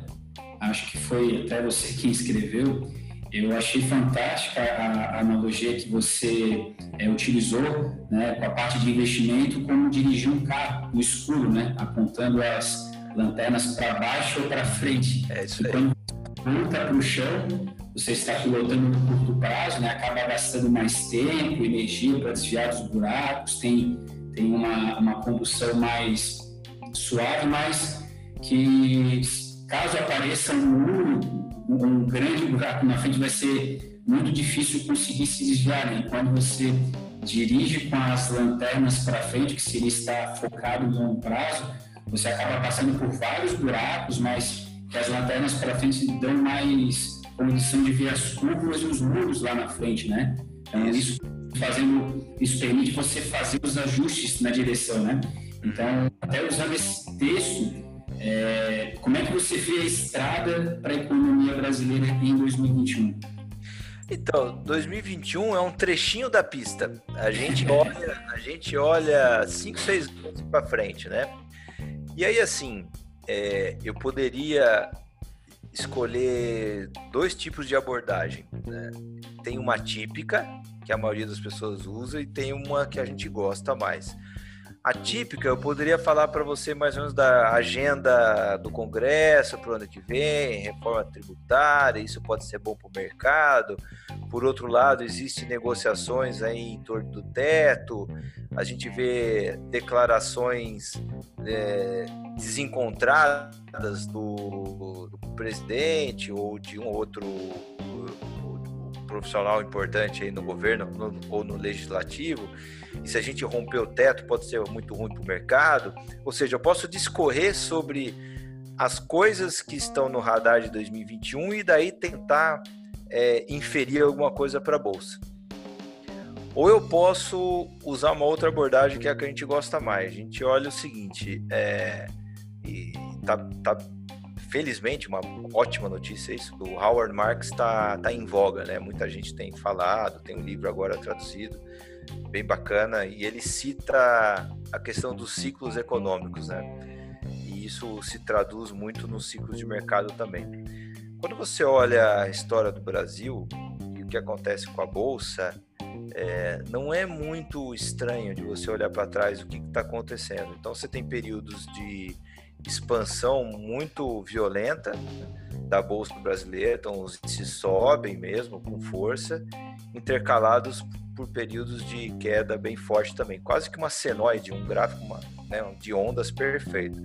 acho que foi até você quem escreveu, eu achei fantástica a, a analogia que você é, utilizou né, com a parte de investimento, como dirigir um carro no escuro, né, apontando as lanternas para baixo ou para frente. É isso aí. Quando volta para o chão, você está pilotando no curto prazo, né, acaba gastando mais tempo, energia para desviar dos buracos, tem, tem uma, uma condução mais suave, mas que caso apareça um muro um grande buraco na frente, vai ser muito difícil conseguir se desviar. Né? Quando você dirige com as lanternas para frente, que seria estar focado no longo prazo, você acaba passando por vários buracos, mas que as lanternas para frente dão mais condição de ver as curvas e os muros lá na frente, né? Então, isso fazendo isso permite você fazer os ajustes na direção, né? Então, até usando esse texto, é, como é que você vê a estrada para a economia brasileira em 2021? Então, 2021 é um trechinho da pista. A gente olha, a gente olha 5, 6 anos para frente, né? E aí, assim, é, eu poderia escolher dois tipos de abordagem. Né? Tem uma típica, que a maioria das pessoas usa, e tem uma que a gente gosta mais atípica, eu poderia falar para você mais ou menos da agenda do Congresso para o ano que vem, reforma tributária, isso pode ser bom para o mercado. Por outro lado, existem negociações aí em torno do teto, a gente vê declarações é, desencontradas do, do, presidente ou de um outro profissional importante aí no governo no, ou no legislativo e se a gente romper o teto pode ser muito ruim para o mercado. Ou seja, eu posso discorrer sobre as coisas que estão no radar de 2021 e daí tentar é, inferir alguma coisa para a bolsa. Ou eu posso usar uma outra abordagem que é a que a gente gosta mais. A gente olha o seguinte, é, e tá, tá felizmente uma ótima notícia isso. O Howard Marks está tá em voga, né? Muita gente tem falado, tem um livro agora traduzido bem bacana e ele cita a questão dos ciclos econômicos, né? E isso se traduz muito nos ciclos de mercado também. Quando você olha a história do Brasil e o que acontece com a bolsa, é, não é muito estranho de você olhar para trás o que está acontecendo. Então você tem períodos de expansão muito violenta da bolsa brasileira, então os sobem mesmo com força, intercalados por períodos de queda bem forte também, quase que uma senoide, um gráfico uma, né, de ondas perfeito.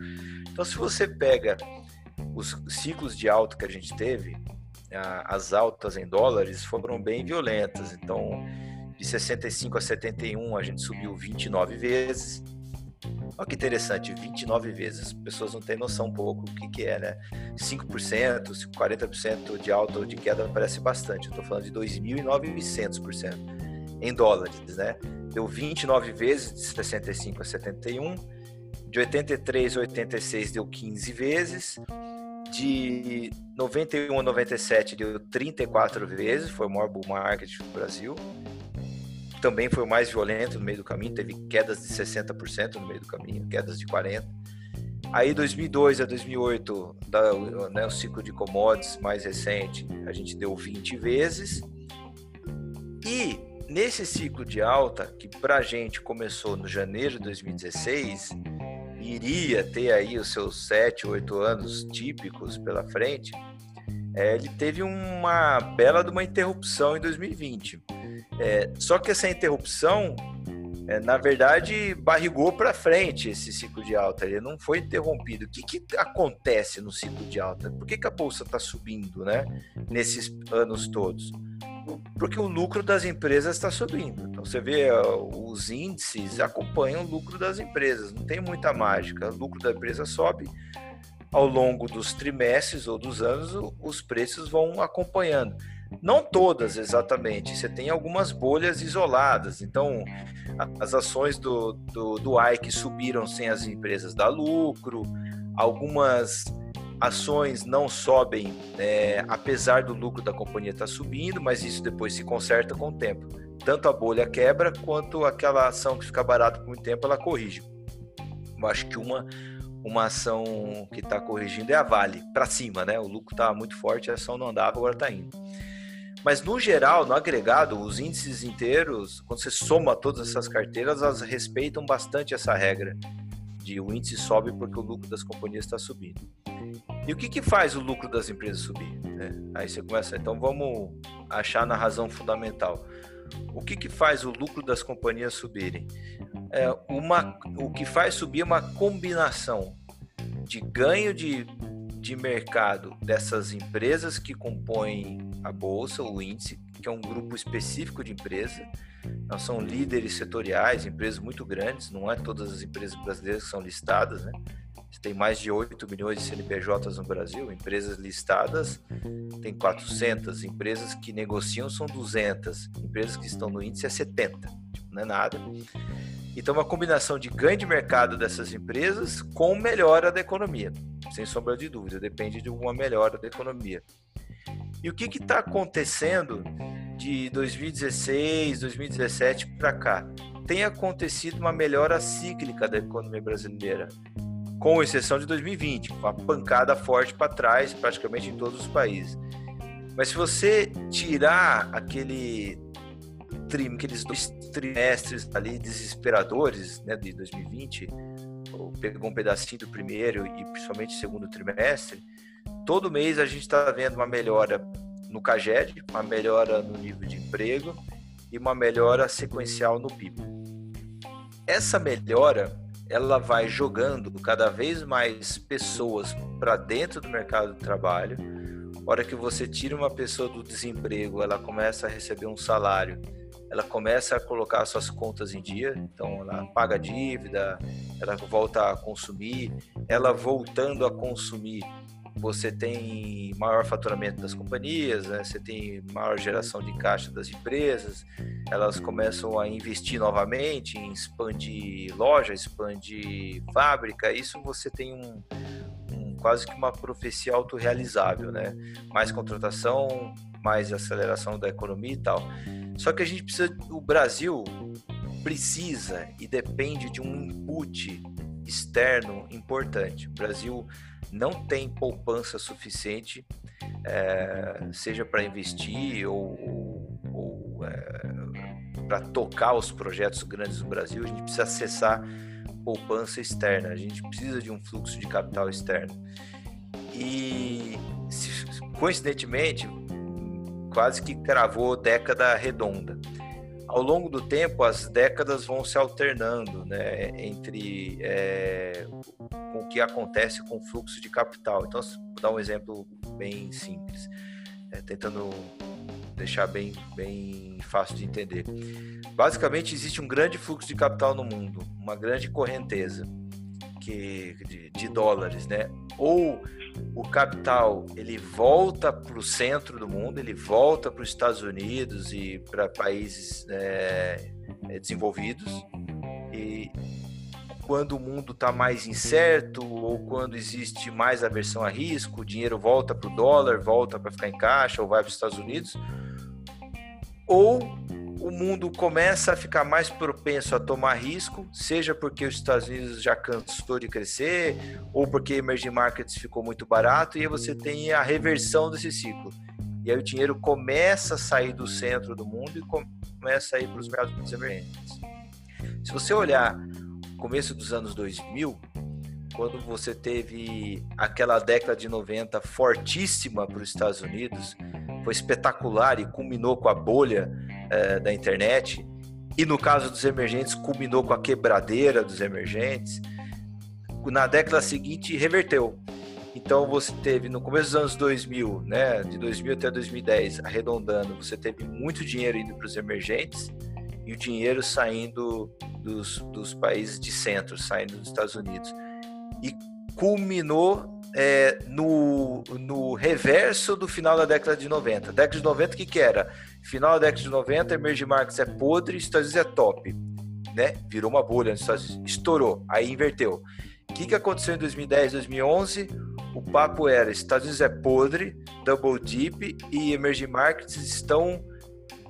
Então, se você pega os ciclos de alta que a gente teve, as altas em dólares foram bem violentas. Então, de 65 a 71, a gente subiu 29 vezes. Olha que interessante, 29 vezes. As pessoas não têm noção um pouco o que, que é, né? 5%, 40% de alta ou de queda parece bastante. Eu estou falando de 2.900% em dólares, né? Deu 29 vezes de 65 a 71, de 83 a 86 deu 15 vezes, de 91 a 97 deu 34 vezes, foi o maior bull market do Brasil. Também foi o mais violento no meio do caminho, teve quedas de 60% no meio do caminho, quedas de 40%. Aí 2002 a 2008, da, né, o ciclo de commodities mais recente, a gente deu 20 vezes. E Nesse ciclo de alta, que para a gente começou no janeiro de 2016, iria ter aí os seus 7, 8 anos típicos pela frente, é, ele teve uma bela de uma interrupção em 2020. É, só que essa interrupção, é, na verdade, barrigou para frente esse ciclo de alta, ele não foi interrompido. O que, que acontece no ciclo de alta? Por que, que a bolsa está subindo né, nesses anos todos? porque o lucro das empresas está subindo. Então você vê os índices acompanham o lucro das empresas, não tem muita mágica. O lucro da empresa sobe ao longo dos trimestres ou dos anos, os preços vão acompanhando. Não todas exatamente, você tem algumas bolhas isoladas. Então, as ações do, do, do subiram sem as empresas dar lucro, algumas ações não sobem, é, apesar do lucro da companhia estar tá subindo, mas isso depois se conserta com o tempo. Tanto a bolha quebra, quanto aquela ação que fica barata por muito tempo, ela corrige. Eu acho que uma, uma ação que está corrigindo é a Vale, para cima, né? O lucro está muito forte, a ação não andava, agora está indo. Mas no geral, no agregado, os índices inteiros, quando você soma todas essas carteiras, elas respeitam bastante essa regra de o índice sobe porque o lucro das companhias está subindo. E o que, que faz o lucro das empresas subir? É, aí você começa, então vamos achar na razão fundamental. O que, que faz o lucro das companhias subirem? É uma, o que faz subir é uma combinação de ganho de, de mercado dessas empresas que compõem a bolsa, o índice, que é um grupo específico de empresas. Não são líderes setoriais, empresas muito grandes, não é todas as empresas brasileiras que são listadas, né? Tem mais de 8 milhões de CNPJs no Brasil, empresas listadas tem 400, empresas que negociam são 200, empresas que estão no índice é 70, tipo, não é nada. Então, uma combinação de ganho de mercado dessas empresas com melhora da economia, sem sombra de dúvida, depende de uma melhora da economia. E o que está acontecendo de 2016, 2017 para cá? Tem acontecido uma melhora cíclica da economia brasileira com exceção de 2020, uma pancada forte para trás, praticamente em todos os países. Mas se você tirar aquele trim, aqueles dois trimestres ali desesperadores, né, de 2020, pegou um pedacinho do primeiro e principalmente segundo trimestre, todo mês a gente está vendo uma melhora no CAGED, uma melhora no nível de emprego e uma melhora sequencial no PIB. Essa melhora ela vai jogando cada vez mais pessoas para dentro do mercado de trabalho. A hora que você tira uma pessoa do desemprego, ela começa a receber um salário, ela começa a colocar suas contas em dia, então ela paga dívida, ela volta a consumir, ela voltando a consumir, você tem maior faturamento das companhias, né? você tem maior geração de caixa das empresas, elas começam a investir novamente expandir loja, expandir fábrica, isso você tem um, um quase que uma profecia autorrealizável, né? Mais contratação, mais aceleração da economia e tal. Só que a gente precisa, o Brasil precisa e depende de um input externo importante. O Brasil não tem poupança suficiente, é, seja para investir ou, ou, é, para tocar os projetos grandes do Brasil, a gente precisa acessar poupança externa, a gente precisa de um fluxo de capital externo. E coincidentemente, quase que cravou década redonda ao longo do tempo as décadas vão se alternando né, entre é, o que acontece com o fluxo de capital. Então, vou dar um exemplo bem simples, é, tentando deixar bem, bem fácil de entender. Basicamente, existe um grande fluxo de capital no mundo, uma grande correnteza que, de, de dólares, né? Ou o capital ele volta para o centro do mundo, ele volta para os Estados Unidos e para países é, é, desenvolvidos. E quando o mundo está mais incerto ou quando existe mais aversão a risco, o dinheiro volta para o dólar, volta para ficar em caixa ou vai para os Estados Unidos. Ou o mundo começa a ficar mais propenso a tomar risco, seja porque os Estados Unidos já cansou de crescer, ou porque emerging markets ficou muito barato, e aí você tem a reversão desse ciclo. E aí o dinheiro começa a sair do centro do mundo e começa a ir para os mercados emergentes. Se você olhar o começo dos anos 2000, quando você teve aquela década de 90 fortíssima para os Estados Unidos, foi espetacular e culminou com a bolha é, da internet. E no caso dos emergentes, culminou com a quebradeira dos emergentes. Na década seguinte, reverteu. Então você teve no começo dos anos 2000, né, de 2000 até 2010, arredondando, você teve muito dinheiro indo para os emergentes e o dinheiro saindo dos, dos países de centro, saindo dos Estados Unidos. E culminou é, no, no reverso do final da década de 90. Década de 90, o que, que era? Final da década de 90, emerging markets é podre, Estados Unidos é top. Né? Virou uma bolha estourou, aí inverteu. O que, que aconteceu em 2010, 2011? o papo era: Estados Unidos é podre, double dip e emerging markets estão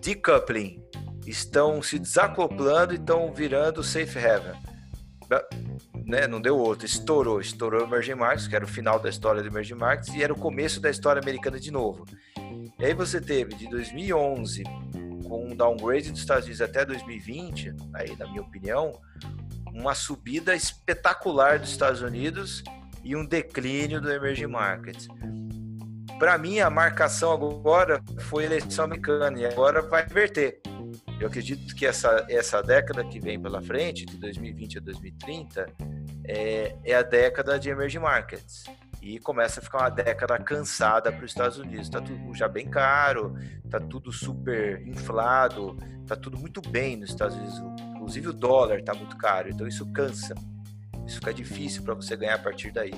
decoupling, estão se desacoplando e estão virando safe haven. Né? Não deu outro, estourou, estourou o emerging markets, que era o final da história do emerging markets e era o começo da história americana de novo. E aí você teve de 2011 com um downgrade dos Estados Unidos até 2020, aí na minha opinião, uma subida espetacular dos Estados Unidos e um declínio do emerging markets. Para mim, a marcação agora foi eleição americana e agora vai inverter. Eu acredito que essa, essa década que vem pela frente, de 2020 a 2030, é, é a década de emerging markets. E começa a ficar uma década cansada para os Estados Unidos. Está tudo já bem caro, está tudo super inflado, está tudo muito bem nos Estados Unidos. Inclusive o dólar está muito caro, então isso cansa. Isso fica difícil para você ganhar a partir daí.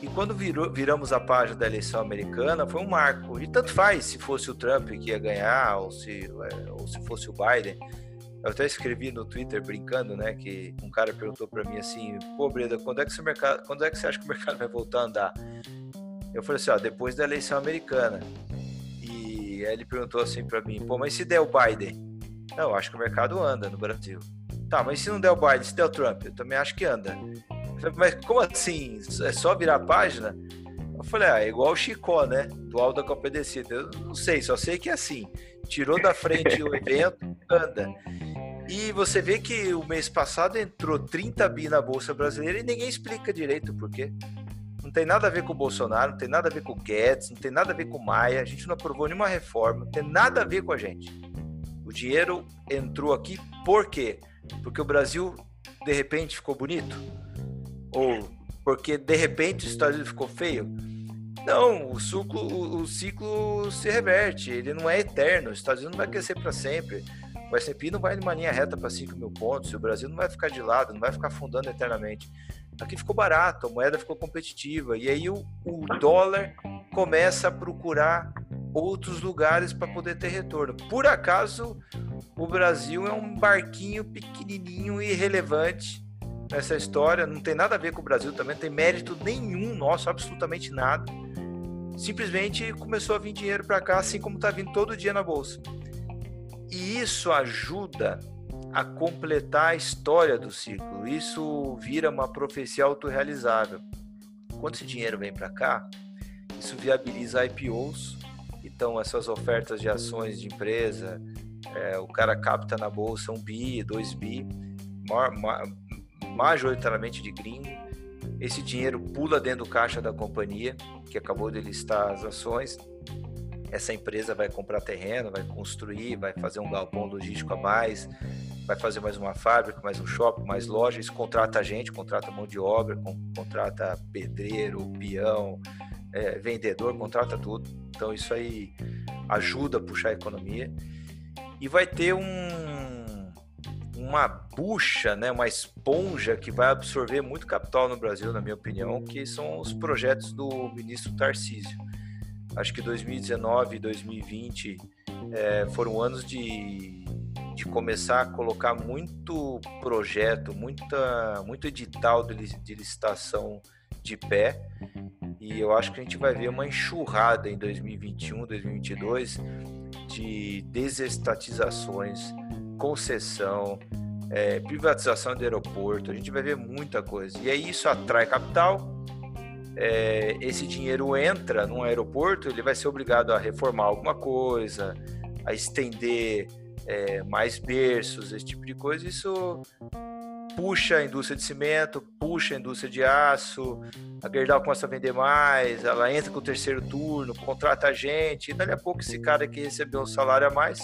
E quando virou, viramos a página da eleição americana, foi um marco. E tanto faz se fosse o Trump que ia ganhar ou se, é, ou se fosse o Biden. Eu até escrevi no Twitter brincando, né, que um cara perguntou para mim assim, pô, Breda, quando é que mercado, quando é que você acha que o mercado vai voltar a andar? Eu falei assim, ó, depois da eleição americana. E aí ele perguntou assim para mim, pô, mas se der o Biden? Não, eu acho que o mercado anda no Brasil. Tá, mas se não der o Biden, se der o Trump, eu também acho que anda. Mas como assim? É só virar a página? Eu falei, ah, é igual o Chicó, né? Do alto da Compadecida. Eu não sei, só sei que é assim. Tirou da frente o evento, anda. E você vê que o mês passado entrou 30 bi na Bolsa Brasileira e ninguém explica direito por quê. Não tem nada a ver com o Bolsonaro, não tem nada a ver com o Guedes, não tem nada a ver com o Maia, a gente não aprovou nenhuma reforma, não tem nada a ver com a gente. O dinheiro entrou aqui por quê? Porque o Brasil de repente ficou bonito? Ou porque de repente o Estados Unidos ficou feio? Não, o ciclo, o ciclo se reverte, ele não é eterno. Os Estados Unidos não vai crescer para sempre. O S&P não vai numa linha reta para 5 mil pontos. O Brasil não vai ficar de lado, não vai ficar afundando eternamente. Aqui ficou barato, a moeda ficou competitiva. E aí o, o dólar começa a procurar outros lugares para poder ter retorno. Por acaso, o Brasil é um barquinho pequenininho e irrelevante nessa história, não tem nada a ver com o Brasil também, não tem mérito nenhum nosso, absolutamente nada. Simplesmente começou a vir dinheiro para cá, assim como está vindo todo dia na bolsa. E isso ajuda a completar a história do ciclo. Isso vira uma profecia autorrealizável. Quando esse dinheiro vem para cá, isso viabiliza IPOs. Então, essas ofertas de ações de empresa, é, o cara capta na bolsa um bi, dois bi, majoritariamente de gringo. Esse dinheiro pula dentro do caixa da companhia, que acabou de listar as ações. Essa empresa vai comprar terreno, vai construir, vai fazer um galpão logístico a mais, vai fazer mais uma fábrica, mais um shopping, mais lojas, contrata gente, contrata mão de obra, contrata pedreiro, peão, é, vendedor, contrata tudo. Então isso aí ajuda a puxar a economia. E vai ter um uma bucha, né, uma esponja que vai absorver muito capital no Brasil, na minha opinião, que são os projetos do ministro Tarcísio. Acho que 2019 e 2020 é, foram anos de, de começar a colocar muito projeto, muita, muito edital de, de licitação de pé. E eu acho que a gente vai ver uma enxurrada em 2021, 2022 de desestatizações concessão, é, privatização de aeroporto, a gente vai ver muita coisa. E aí isso atrai capital, é, esse dinheiro entra num aeroporto, ele vai ser obrigado a reformar alguma coisa, a estender é, mais berços, esse tipo de coisa. Isso puxa a indústria de cimento, puxa a indústria de aço, a Gerdau começa a vender mais, ela entra com o terceiro turno, contrata gente, e dali a pouco esse cara que recebeu um salário a mais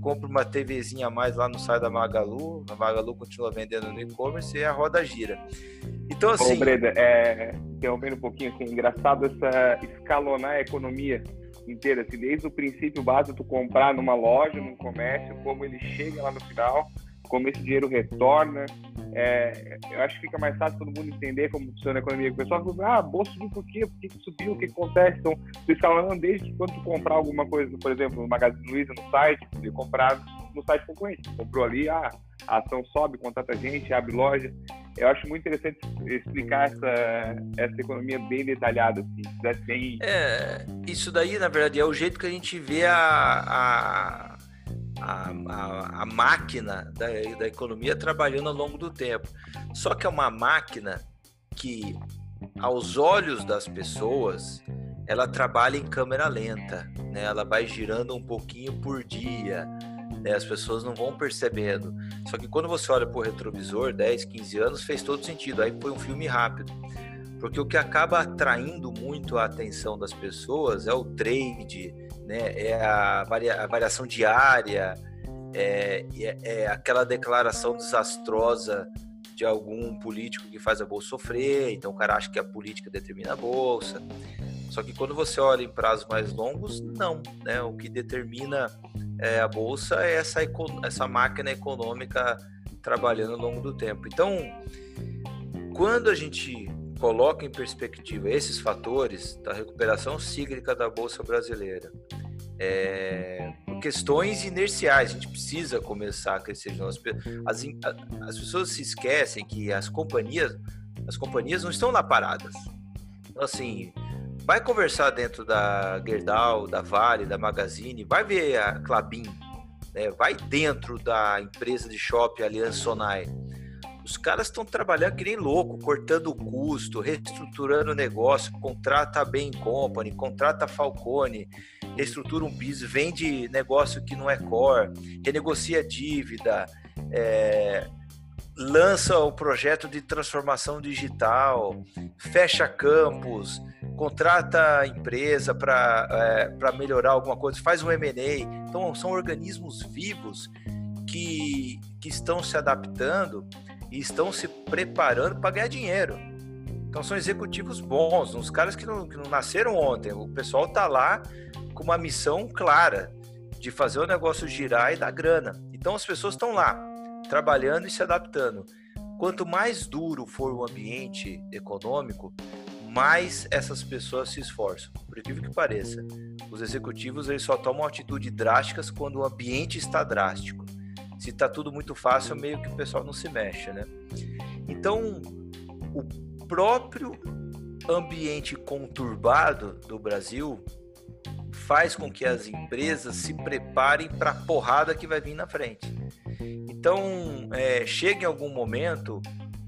compra uma TVzinha a mais lá no site da Magalu, a Magalu continua vendendo no e-commerce e a roda gira. Então, assim. Ô, Breda, é, interrompendo um pouquinho, assim, engraçado essa escalonar a economia inteira, assim, desde o princípio básico, tu comprar numa loja, num comércio, como ele chega lá no final, como esse dinheiro retorna. É, eu acho que fica mais fácil todo mundo entender como funciona a economia. O pessoal fala, ah, bolsa subiu por quê? Por que, que subiu? O que, acontece? Então, tu escalando desde que quando tu comprar alguma coisa, por exemplo, no Magazine Luiza, no site, poder comprar no site concorrente. Comprou ali, ah, a ação sobe, contrata gente, abre loja. eu acho muito interessante explicar essa, essa economia bem detalhada, assim, bem... É, isso daí, na verdade, é o jeito que a gente vê a, a, a, a, máquina da, da economia trabalhando ao longo do tempo. Só que é uma máquina que, aos olhos das pessoas, ela trabalha em câmera lenta, né? Ela vai girando um pouquinho por dia, né? As pessoas não vão percebendo. Só que quando você olha para o retrovisor, 10, 15 anos, fez todo sentido. Aí foi um filme rápido. Porque o que acaba atraindo muito a atenção das pessoas é o trade, né? É a, varia a variação diária, é, é, é aquela declaração desastrosa de algum político que faz a bolsa sofrer, então o cara acha que a política determina a bolsa. Só que quando você olha em prazos mais longos, não, né? O que determina é, a bolsa é essa, essa máquina econômica trabalhando ao longo do tempo. Então, quando a gente coloca em perspectiva esses fatores da recuperação cíclica da bolsa brasileira, é, por questões inerciais, a gente precisa começar a crescer nós. As, as pessoas se esquecem que as companhias, as companhias não estão lá paradas. Então, assim, vai conversar dentro da Gerdau, da Vale, da Magazine, vai ver a Clabin, né? vai dentro da empresa de shopping Aliança Sonai. Os caras estão trabalhando que nem louco, cortando o custo, reestruturando o negócio, contrata a Bain Company, contrata a Falcone, reestrutura um business, vende negócio que não é core, renegocia dívida, é, lança o projeto de transformação digital, fecha campos, contrata empresa para é, melhorar alguma coisa, faz um M&A. Então, são organismos vivos que, que estão se adaptando e estão se preparando para ganhar dinheiro. Então, são executivos bons, uns caras que não, que não nasceram ontem. O pessoal está lá com uma missão clara de fazer o negócio girar e dar grana. Então, as pessoas estão lá, trabalhando e se adaptando. Quanto mais duro for o ambiente econômico, mais essas pessoas se esforçam. Por incrível que pareça, os executivos eles só tomam atitudes drásticas quando o ambiente está drástico. Se está tudo muito fácil, meio que o pessoal não se mexe, né? Então, o próprio ambiente conturbado do Brasil faz com que as empresas se preparem para a porrada que vai vir na frente. Então, é, chega em algum momento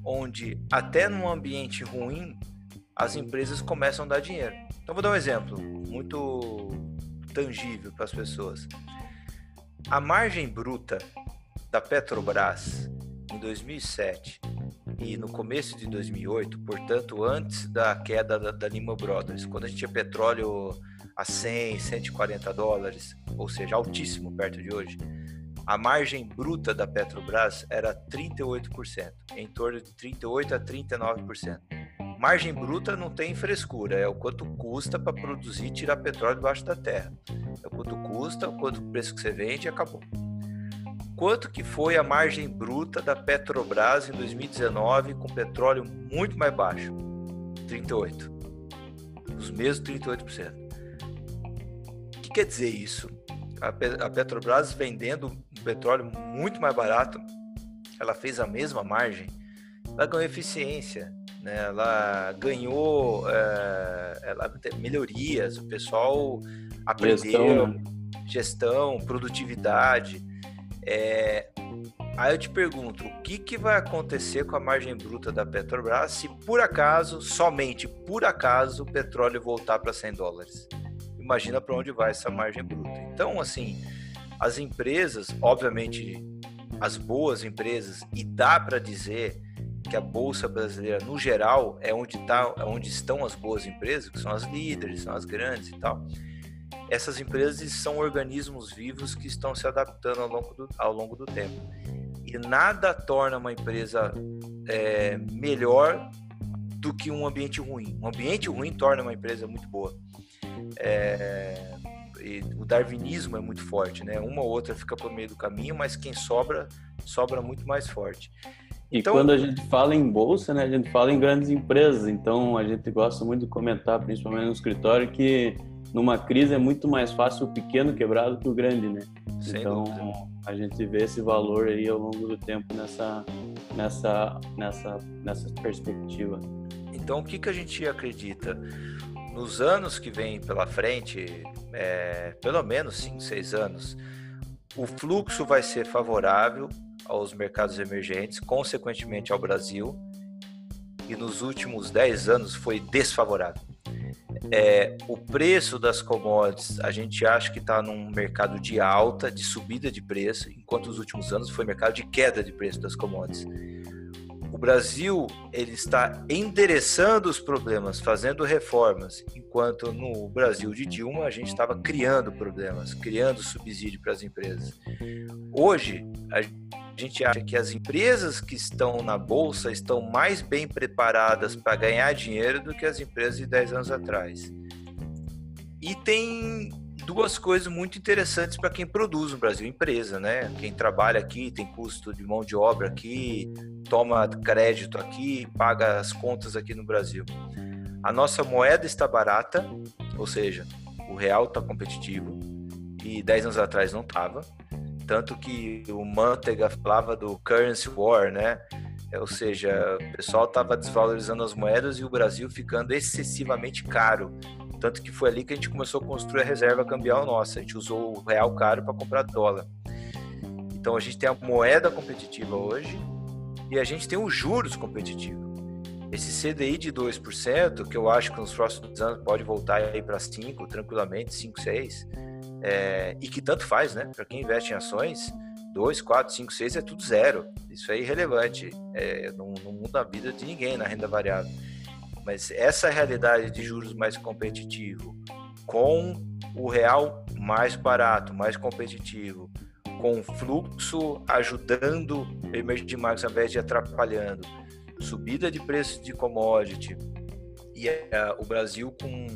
onde, até num ambiente ruim, as empresas começam a dar dinheiro. Então vou dar um exemplo muito tangível para as pessoas. A margem bruta da Petrobras em 2007 e no começo de 2008, portanto antes da queda da, da Lehman Brothers, quando a gente tinha petróleo a 100, 140 dólares, ou seja, altíssimo perto de hoje, a margem bruta da Petrobras era 38%, em torno de 38 a 39%. Margem bruta não tem frescura, é o quanto custa para produzir e tirar petróleo debaixo da terra. É o quanto custa, o quanto preço que você vende e acabou. Quanto que foi a margem bruta da Petrobras em 2019 com petróleo muito mais baixo? 38. Os mesmos 38%. O que quer dizer isso? A Petrobras vendendo um petróleo muito mais barato, ela fez a mesma margem, ela ganhou eficiência, né? Ela ganhou é, ela melhorias, o pessoal aprendeu gestão, né? gestão produtividade. É, aí eu te pergunto, o que, que vai acontecer com a margem bruta da Petrobras se por acaso, somente por acaso, o petróleo voltar para 100 dólares? Imagina para onde vai essa margem bruta. Então, assim, as empresas, obviamente, as boas empresas, e dá para dizer que a bolsa brasileira no geral é onde tá, é onde estão as boas empresas, que são as líderes, são as grandes e tal. Essas empresas são organismos vivos que estão se adaptando ao longo do, ao longo do tempo. E nada torna uma empresa é, melhor do que um ambiente ruim. Um ambiente ruim torna uma empresa muito boa. É, o darwinismo é muito forte, né? Uma ou outra fica por meio do caminho, mas quem sobra sobra muito mais forte. E então, quando a gente fala em bolsa, né, a gente fala em grandes empresas. Então a gente gosta muito de comentar, principalmente no escritório, que numa crise é muito mais fácil o pequeno quebrar do que o grande, né? Sem então dúvida. a gente vê esse valor aí ao longo do tempo nessa nessa nessa nessa perspectiva. Então, o que, que a gente acredita? Nos anos que vêm pela frente, é, pelo menos 5, 6 anos, o fluxo vai ser favorável aos mercados emergentes, consequentemente ao Brasil, e nos últimos 10 anos foi desfavorável. É, o preço das commodities, a gente acha que está num mercado de alta, de subida de preço, enquanto os últimos anos foi mercado de queda de preço das commodities. O Brasil ele está endereçando os problemas, fazendo reformas, enquanto no Brasil de Dilma a gente estava criando problemas, criando subsídio para as empresas. Hoje a acha que as empresas que estão na bolsa estão mais bem preparadas para ganhar dinheiro do que as empresas de 10 anos atrás. E tem duas coisas muito interessantes para quem produz no Brasil, empresa, né? Quem trabalha aqui tem custo de mão de obra aqui, toma crédito aqui, paga as contas aqui no Brasil. A nossa moeda está barata, ou seja, o real está competitivo e 10 anos atrás não estava. Tanto que o Manteiga falava do currency war, né? Ou seja, o pessoal estava desvalorizando as moedas e o Brasil ficando excessivamente caro. Tanto que foi ali que a gente começou a construir a reserva cambial nossa. A gente usou o real caro para comprar dólar. Então a gente tem a moeda competitiva hoje e a gente tem os juros competitivos. Esse CDI de 2%, que eu acho que nos próximos anos pode voltar aí para 5, tranquilamente, 5, 6, é, e que tanto faz, né? Para quem investe em ações, 2, 4, 5, 6 é tudo zero. Isso é irrelevante. É, não, não muda a vida de ninguém na renda variável. Mas essa realidade de juros mais competitivo, com o real mais barato, mais competitivo, com fluxo ajudando o emerging markets ao invés de atrapalhando, subida de preços de commodity e uh, o Brasil com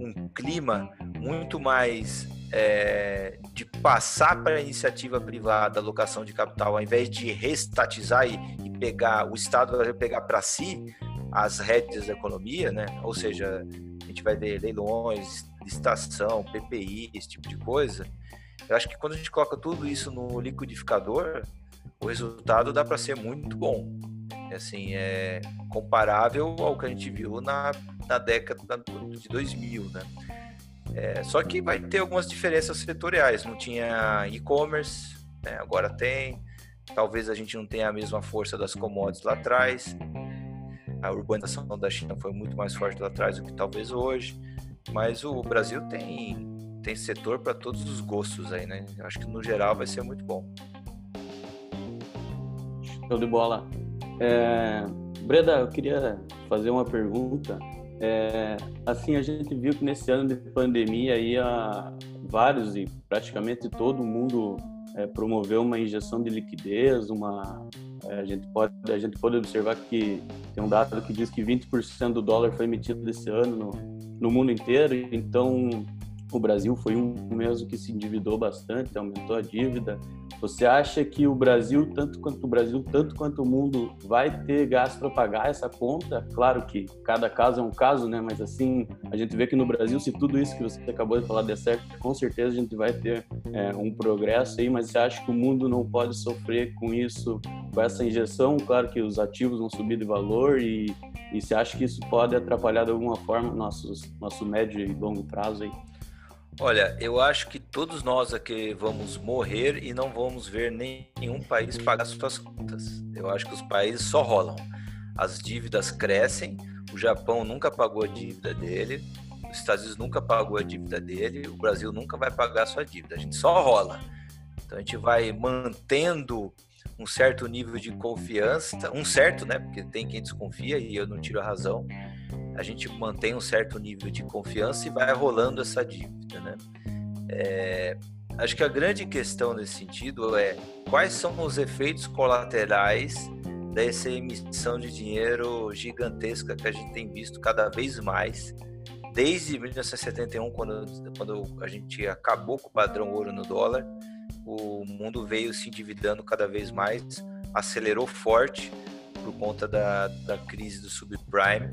um clima muito mais é, de passar para a iniciativa privada a alocação de capital, ao invés de restatizar e, e pegar, o Estado vai pegar para si as rédeas da economia, né? Ou seja, a gente vai ver leilões, licitação, PPI, esse tipo de coisa. Eu acho que quando a gente coloca tudo isso no liquidificador, o resultado dá para ser muito bom. Assim, é comparável ao que a gente viu na, na década de 2000, né? É, só que vai ter algumas diferenças setoriais. Não tinha e-commerce, né? agora tem. Talvez a gente não tenha a mesma força das commodities lá atrás. A urbanização da China foi muito mais forte lá atrás do que talvez hoje. Mas o Brasil tem, tem setor para todos os gostos aí, né? Acho que no geral vai ser muito bom. Show de bola. É, Breda, eu queria fazer uma pergunta. É, assim, a gente viu que nesse ano de pandemia aí, vários e praticamente todo mundo é, promoveu uma injeção de liquidez, uma, é, a, gente pode, a gente pode observar que tem um dado que diz que 20% do dólar foi emitido esse ano no, no mundo inteiro, então o Brasil foi um mesmo que se endividou bastante, aumentou a dívida, você acha que o Brasil, tanto quanto o Brasil, tanto quanto o mundo, vai ter gasto para pagar essa conta? Claro que cada caso é um caso, né? Mas assim, a gente vê que no Brasil, se tudo isso que você acabou de falar der certo, com certeza a gente vai ter é, um progresso aí. Mas você acha que o mundo não pode sofrer com isso, com essa injeção? Claro que os ativos vão subir de valor e, e você acha que isso pode atrapalhar de alguma forma nossos, nosso médio e longo prazo aí? Olha, eu acho que todos nós aqui vamos morrer e não vamos ver nenhum país pagar suas contas. Eu acho que os países só rolam. As dívidas crescem, o Japão nunca pagou a dívida dele, os Estados Unidos nunca pagou a dívida dele, o Brasil nunca vai pagar a sua dívida. A gente só rola. Então a gente vai mantendo um certo nível de confiança, um certo, né? Porque tem quem desconfia e eu não tiro a razão a gente mantém um certo nível de confiança e vai rolando essa dívida, né? É, acho que a grande questão nesse sentido é quais são os efeitos colaterais dessa emissão de dinheiro gigantesca que a gente tem visto cada vez mais desde 1971 quando, quando a gente acabou com o padrão ouro no dólar o mundo veio se endividando cada vez mais acelerou forte por conta da, da crise do subprime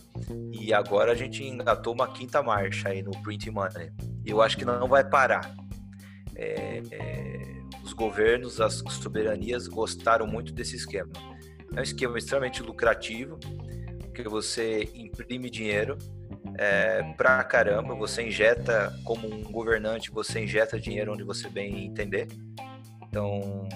e agora a gente engatou uma quinta marcha aí no print money. Eu acho que não vai parar. É, é, os governos, as soberanias gostaram muito desse esquema. É um esquema extremamente lucrativo, que você imprime dinheiro é, pra caramba, você injeta, como um governante, você injeta dinheiro onde você bem entender. Então,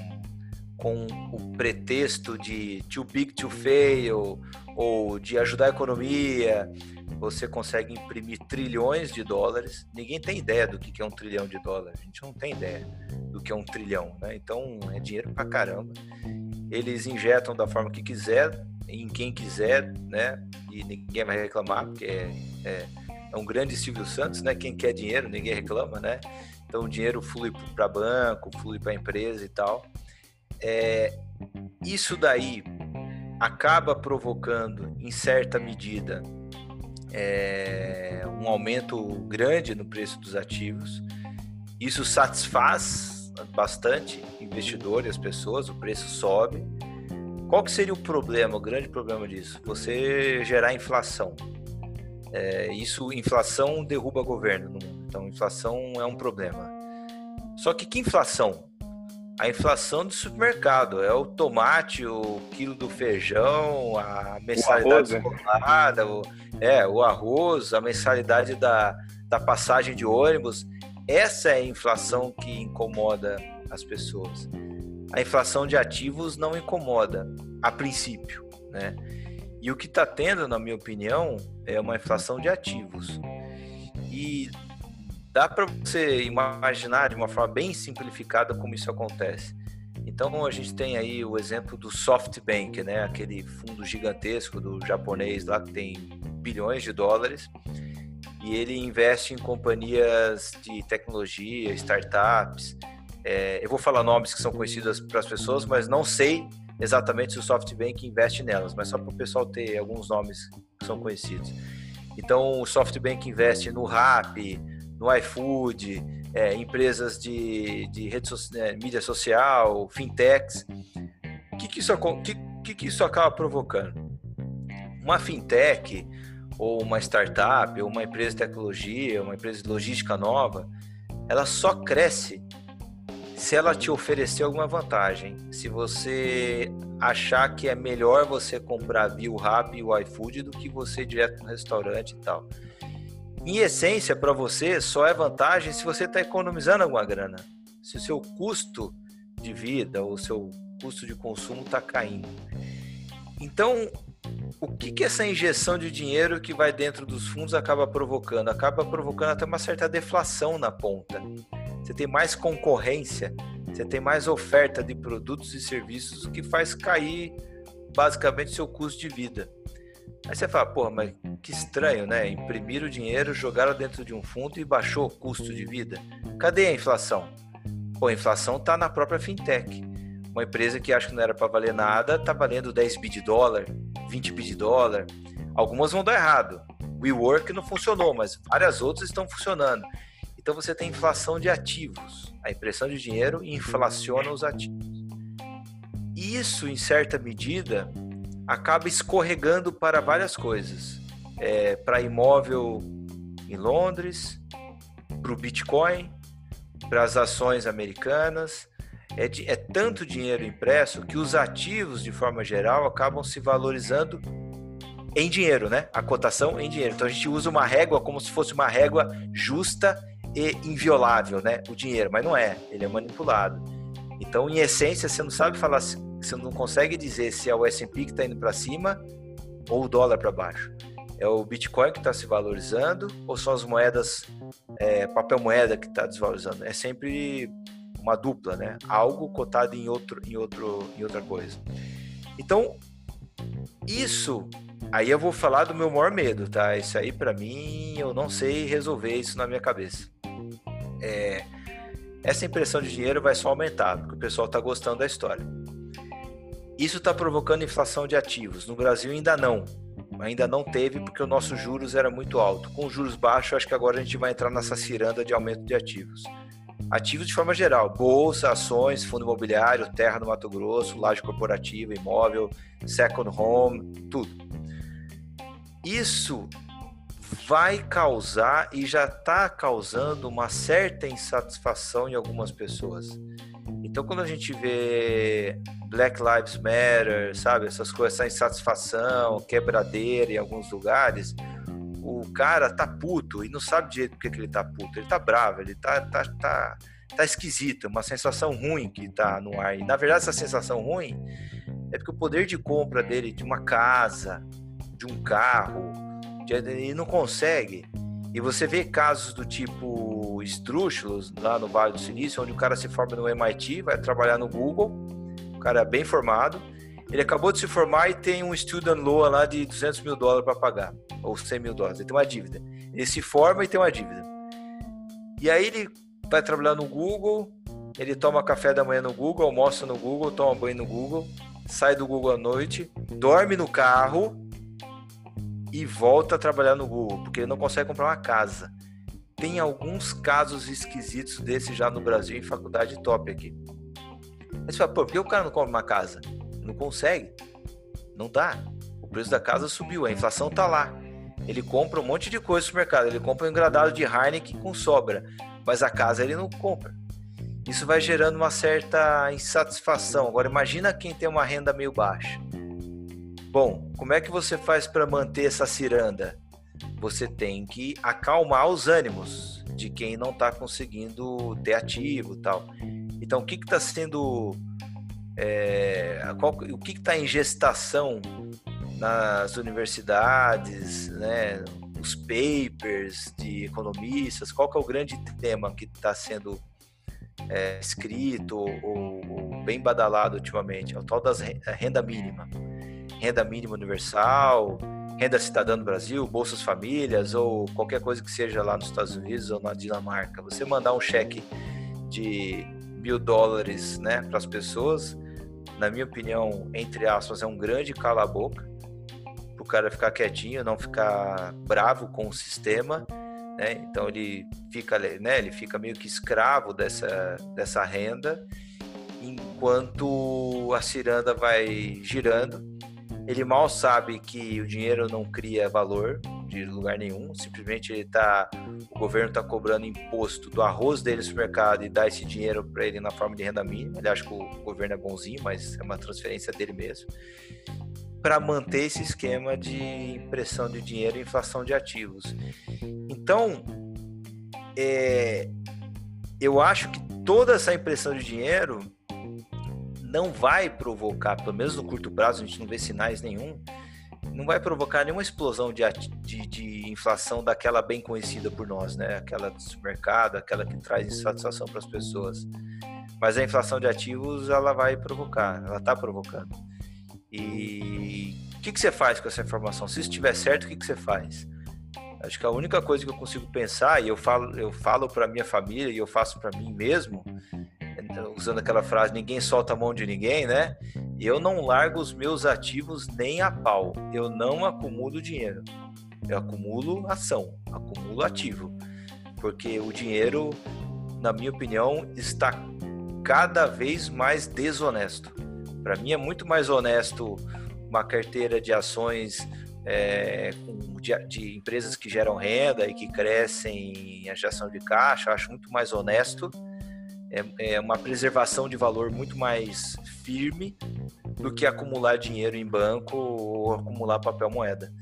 com o pretexto de too big to fail ou de ajudar a economia, você consegue imprimir trilhões de dólares. Ninguém tem ideia do que é um trilhão de dólares. A gente não tem ideia do que é um trilhão, né? Então é dinheiro pra caramba. Eles injetam da forma que quiser, em quem quiser, né? E ninguém vai reclamar, porque é, é, é um grande Silvio Santos, né? Quem quer dinheiro, ninguém reclama, né? Então o dinheiro flui para banco, flui para empresa e tal. É, isso daí acaba provocando, em certa medida, é, um aumento grande no preço dos ativos. Isso satisfaz bastante investidor e as pessoas, o preço sobe. Qual que seria o problema, o grande problema disso? Você gerar inflação. É, isso, inflação derruba governo. Então, inflação é um problema. Só que que inflação? A inflação do supermercado. É o tomate, o quilo do feijão, a mensalidade escolada, o, é, o arroz, a mensalidade da, da passagem de ônibus. Essa é a inflação que incomoda as pessoas. A inflação de ativos não incomoda, a princípio, né? E o que está tendo, na minha opinião, é uma inflação de ativos. E dá para você imaginar de uma forma bem simplificada como isso acontece. Então a gente tem aí o exemplo do SoftBank, né? Aquele fundo gigantesco do japonês lá que tem bilhões de dólares e ele investe em companhias de tecnologia, startups. É, eu vou falar nomes que são conhecidos para as pessoas, mas não sei exatamente se o SoftBank investe nelas, mas só para o pessoal ter alguns nomes que são conhecidos. Então o SoftBank investe no Rappi, no iFood, é, empresas de, de rede so, é, mídia social, fintechs. O que, que, isso, que, que, isso acaba provocando? Uma fintech, ou uma startup, ou uma empresa de tecnologia, uma empresa de logística nova, ela só cresce se ela te oferecer alguma vantagem. Se você achar que é melhor você comprar via o Rappi e o iFood do que você ir direto no restaurante e tal. Em essência, para você, só é vantagem se você está economizando alguma grana. Se o seu custo de vida ou seu custo de consumo está caindo. Então, o que, que essa injeção de dinheiro que vai dentro dos fundos acaba provocando? Acaba provocando até uma certa deflação na ponta. Você tem mais concorrência, você tem mais oferta de produtos e serviços, o que faz cair basicamente seu custo de vida. Aí você fala, porra, mas que estranho, né? Imprimir o dinheiro, jogaram dentro de um fundo e baixou o custo de vida. Cadê a inflação? Pô, a inflação está na própria fintech. Uma empresa que acha que não era para valer nada, está valendo 10 bi de dólar, 20 bi de dólar. Algumas vão dar errado. WeWork não funcionou, mas várias outras estão funcionando. Então você tem inflação de ativos. A impressão de dinheiro inflaciona os ativos. Isso, em certa medida, acaba escorregando para várias coisas. É, para imóvel em Londres, para o Bitcoin, para as ações americanas. É, de, é tanto dinheiro impresso que os ativos, de forma geral, acabam se valorizando em dinheiro, né? A cotação em dinheiro. Então a gente usa uma régua como se fosse uma régua justa e inviolável, né? O dinheiro, mas não é, ele é manipulado. Então, em essência, você não sabe falar você não consegue dizer se é o S&P que está indo para cima ou o dólar para baixo. É o Bitcoin que está se valorizando ou são as moedas, é, papel moeda que está desvalorizando? É sempre uma dupla, né? Algo cotado em outro, em outro, em outra coisa. Então, isso aí eu vou falar do meu maior medo, tá? Isso aí para mim eu não sei resolver isso na minha cabeça. É, essa impressão de dinheiro vai só aumentar, porque o pessoal está gostando da história. Isso está provocando inflação de ativos. No Brasil ainda não. Ainda não teve porque o nosso juros era muito alto. Com juros baixos, acho que agora a gente vai entrar nessa ciranda de aumento de ativos. ativos de forma geral, bolsa, ações, fundo imobiliário, terra no Mato Grosso, laje corporativa, imóvel, second home, tudo. Isso vai causar e já está causando uma certa insatisfação em algumas pessoas. Então, quando a gente vê Black Lives Matter, sabe, essas coisas, essa insatisfação, quebradeira em alguns lugares, o cara tá puto e não sabe direito porque que ele tá puto. Ele tá bravo, ele tá, tá, tá, tá esquisito, uma sensação ruim que tá no ar. E na verdade, essa sensação ruim é porque o poder de compra dele de uma casa, de um carro, de, ele não consegue. E você vê casos do tipo estrúxulos lá no Vale do Silício, onde o cara se forma no MIT, vai trabalhar no Google, o cara é bem formado, ele acabou de se formar e tem um student loan lá de 200 mil dólares para pagar, ou 100 mil dólares. Ele tem uma dívida. Ele se forma e tem uma dívida. E aí ele vai trabalhar no Google, ele toma café da manhã no Google, almoça no Google, toma banho no Google, sai do Google à noite, dorme no carro e volta a trabalhar no Google, porque ele não consegue comprar uma casa. Tem alguns casos esquisitos desse já no Brasil em faculdade top aqui. Aí você fala, pô, por que o cara não compra uma casa? Não consegue. Não dá. O preço da casa subiu, a inflação tá lá. Ele compra um monte de coisa no mercado. Ele compra um engradado de Heineken com sobra, mas a casa ele não compra. Isso vai gerando uma certa insatisfação. Agora imagina quem tem uma renda meio baixa. Bom, como é que você faz para manter essa ciranda? Você tem que acalmar os ânimos de quem não está conseguindo ter ativo, tal. Então, o que está sendo é, qual, o que está em gestação nas universidades, né, os papers de economistas, qual é o grande tema que está sendo é, escrito ou, ou, bem badalado ultimamente? É o tal das renda mínima. Renda mínima universal, renda cidadã no Brasil, bolsas famílias ou qualquer coisa que seja lá nos Estados Unidos ou na Dinamarca. Você mandar um cheque de mil dólares né, para as pessoas, na minha opinião, entre aspas, é um grande cala-boca, o cara ficar quietinho, não ficar bravo com o sistema, né? Então ele fica, né, ele fica meio que escravo dessa, dessa renda, enquanto a ciranda vai girando. Ele mal sabe que o dinheiro não cria valor, de lugar nenhum, simplesmente ele tá, o governo está cobrando imposto do arroz dele no supermercado e dá esse dinheiro para ele na forma de renda mínima. Ele acha que o governo é bonzinho, mas é uma transferência dele mesmo. Para manter esse esquema de impressão de dinheiro e inflação de ativos. Então, é, eu acho que toda essa impressão de dinheiro não vai provocar, pelo menos no curto prazo, a gente não vê sinais nenhum, não vai provocar nenhuma explosão de, de, de, inflação daquela bem conhecida por nós, né? Aquela do supermercado, aquela que traz insatisfação para as pessoas. Mas a inflação de ativos, ela vai provocar, ela está provocando. E o que, que você faz com essa informação? Se estiver certo, o que, que você faz? Acho que a única coisa que eu consigo pensar, e eu falo, eu falo para minha família e eu faço para mim mesmo, usando aquela frase, ninguém solta a mão de ninguém, né? Eu não largo os meus ativos nem a pau. Eu não acumulo dinheiro. Eu acumulo ação, acumulo ativo. Porque o dinheiro, na minha opinião, está cada vez mais desonesto. Para mim é muito mais honesto uma carteira de ações é, de, de, empresas que geram renda e que crescem em geração de caixa. Acho muito mais honesto. É, é uma preservação de valor muito mais firme do que acumular dinheiro em banco ou acumular papel moeda.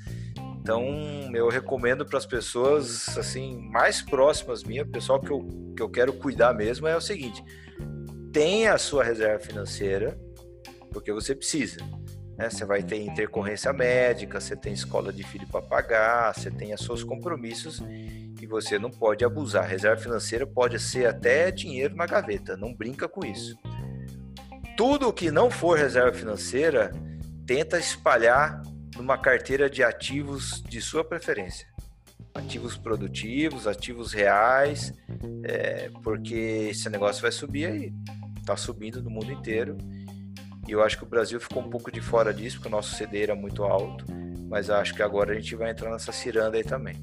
Então, eu recomendo para as pessoas assim mais próximas minhas, pessoal que eu, que eu quero cuidar mesmo, é o seguinte: tenha a sua reserva financeira, porque você precisa. Né? Você vai ter intercorrência médica, você tem escola de filho para pagar, você tem os seus compromissos e você não pode abusar. Reserva financeira pode ser até dinheiro na gaveta, não brinca com isso tudo que não for reserva financeira, tenta espalhar numa carteira de ativos de sua preferência. Ativos produtivos, ativos reais, é, porque esse negócio vai subir aí. Está subindo no mundo inteiro. E eu acho que o Brasil ficou um pouco de fora disso, porque o nosso CD era muito alto. Mas acho que agora a gente vai entrar nessa ciranda aí também.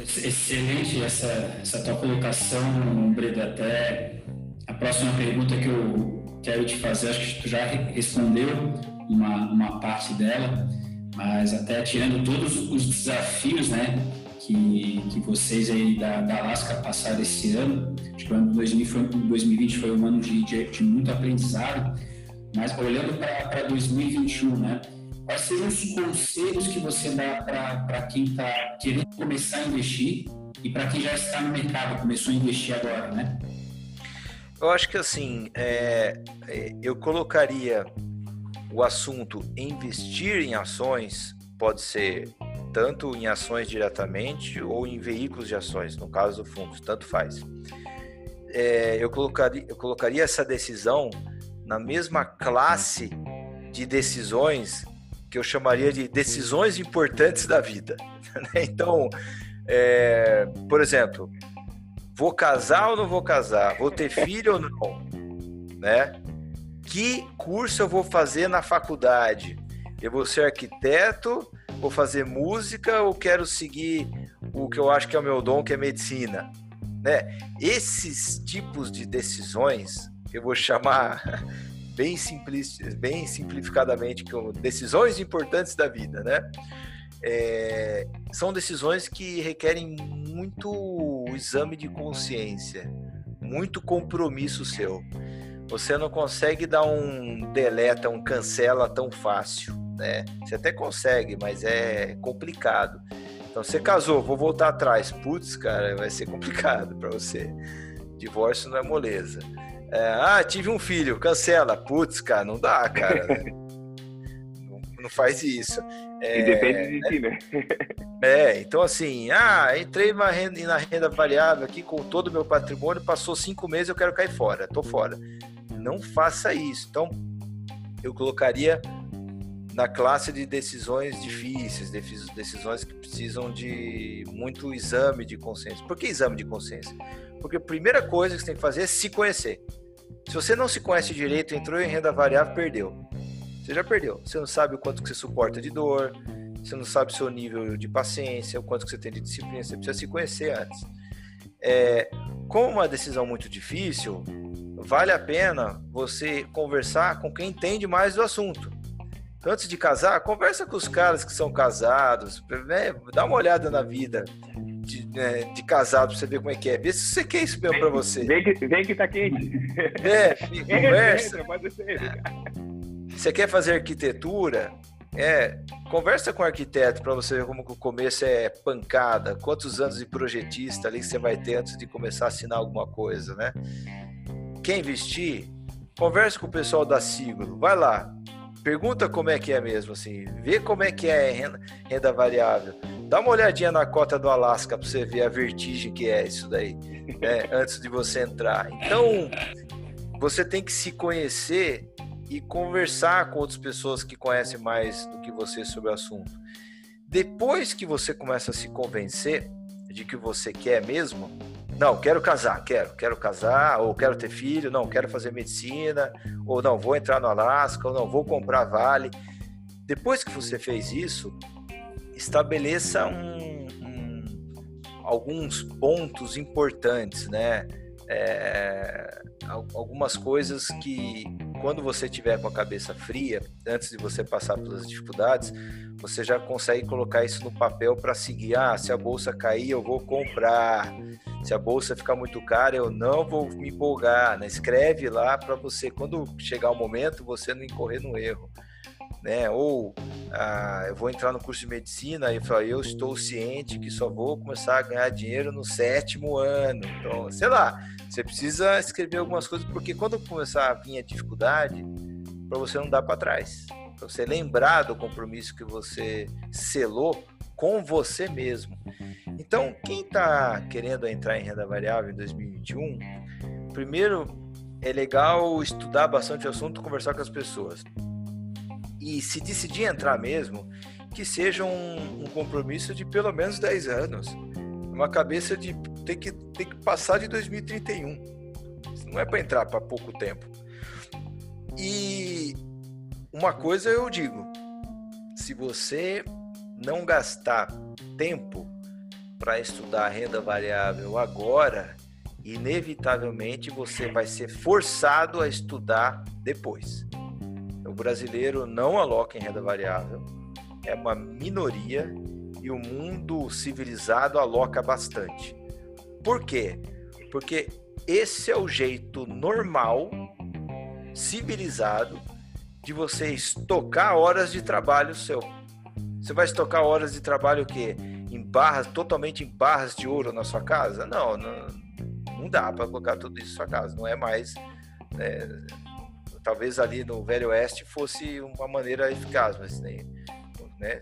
Excelente essa, essa tua colocação, Breda. Até a próxima pergunta que eu quero te fazer, acho que tu já respondeu uma, uma parte dela, mas até tirando todos os desafios, né, que, que vocês aí da, da Alaska passaram esse ano, acho que o ano 2020 foi um ano de, de, de muito aprendizado, mas olhando para 2021, né, quais seriam os conselhos que você dá para quem está querendo começar a investir e para quem já está no mercado, começou a investir agora, né? Eu acho que assim, é, é eu colocaria o assunto investir em ações, pode ser tanto em ações diretamente ou em veículos de ações, no caso do fundo, tanto faz. É, eu, colocaria, eu colocaria essa decisão na mesma classe de decisões que eu chamaria de decisões importantes da vida. Né? Então, é, por exemplo, vou casar ou não vou casar? Vou ter filho ou não? Né? Que curso eu vou fazer na faculdade? Eu vou ser arquiteto, vou fazer música ou quero seguir o que eu acho que é o meu dom, que é medicina? Né? Esses tipos de decisões eu vou chamar bem, simples, bem simplificadamente como decisões importantes da vida, né? É, são decisões que requerem muito exame de consciência, muito compromisso seu. Você não consegue dar um deleta, um cancela tão fácil, né? Você até consegue, mas é complicado. Então você casou, vou voltar atrás. Putz, cara, vai ser complicado para você. Divórcio não é moleza. É, ah, tive um filho, cancela. Putz, cara, não dá, cara. não, não, faz isso. É, e depende de ti, né? É, então assim, ah, entrei na renda, na renda variável aqui com todo o meu patrimônio, passou cinco meses, eu quero cair fora, tô fora. Não faça isso. Então, eu colocaria na classe de decisões difíceis, decisões que precisam de muito exame de consciência. Por que exame de consciência? Porque a primeira coisa que você tem que fazer é se conhecer. Se você não se conhece direito, entrou em renda variável, perdeu. Você já perdeu. Você não sabe o quanto que você suporta de dor, você não sabe o seu nível de paciência, o quanto que você tem de disciplina, você precisa se conhecer antes. É, como uma decisão muito difícil, vale a pena você conversar com quem entende mais do assunto. Então, antes de casar, conversa com os caras que são casados, né? dá uma olhada na vida de, né, de casado pra você ver como é que é. Vê se você quer isso mesmo vem, pra você. Vem que, vem que tá quente. É, conversa. Você quer fazer arquitetura? É, conversa com o arquiteto para você ver como o começo é pancada, quantos anos de projetista ali você vai ter antes de começar a assinar alguma coisa, né? Quer investir? Converse com o pessoal da Siglo, vai lá, pergunta como é que é mesmo, assim, vê como é que é renda, renda variável. Dá uma olhadinha na cota do Alasca para você ver a vertigem que é isso daí, né, antes de você entrar. Então, você tem que se conhecer e conversar com outras pessoas que conhecem mais do que você sobre o assunto. Depois que você começa a se convencer de que você quer mesmo, não, quero casar, quero, quero casar, ou quero ter filho, não, quero fazer medicina, ou não, vou entrar no Alasca, ou não, vou comprar Vale. Depois que você fez isso, estabeleça um, um, alguns pontos importantes, né? É, algumas coisas que, quando você tiver com a cabeça fria, antes de você passar pelas dificuldades, você já consegue colocar isso no papel para seguir. Ah, se a bolsa cair, eu vou comprar. Se a bolsa ficar muito cara, eu não vou me empolgar. Né? Escreve lá para você, quando chegar o momento, você não incorrer no erro. Né? Ou ah, eu vou entrar no curso de medicina e falo, eu estou ciente que só vou começar a ganhar dinheiro no sétimo ano. Então, sei lá, você precisa escrever algumas coisas, porque quando começar a vir a dificuldade, para você não dar para trás. Para você lembrar do compromisso que você selou com você mesmo. Então, quem está querendo entrar em renda variável em 2021, primeiro é legal estudar bastante o assunto, conversar com as pessoas. E se decidir entrar mesmo, que seja um, um compromisso de pelo menos 10 anos. Uma cabeça de ter que, ter que passar de 2031. Não é para entrar para pouco tempo. E uma coisa eu digo: se você não gastar tempo para estudar renda variável agora, inevitavelmente você vai ser forçado a estudar depois. Brasileiro não aloca em renda variável, é uma minoria e o mundo civilizado aloca bastante. Por quê? Porque esse é o jeito normal, civilizado, de você estocar horas de trabalho seu. Você vai estocar horas de trabalho o quê? Em barras, totalmente em barras de ouro na sua casa? Não, não, não dá para colocar tudo isso na sua casa. Não é mais. É, talvez ali no Velho Oeste fosse uma maneira eficaz, mas nem, né,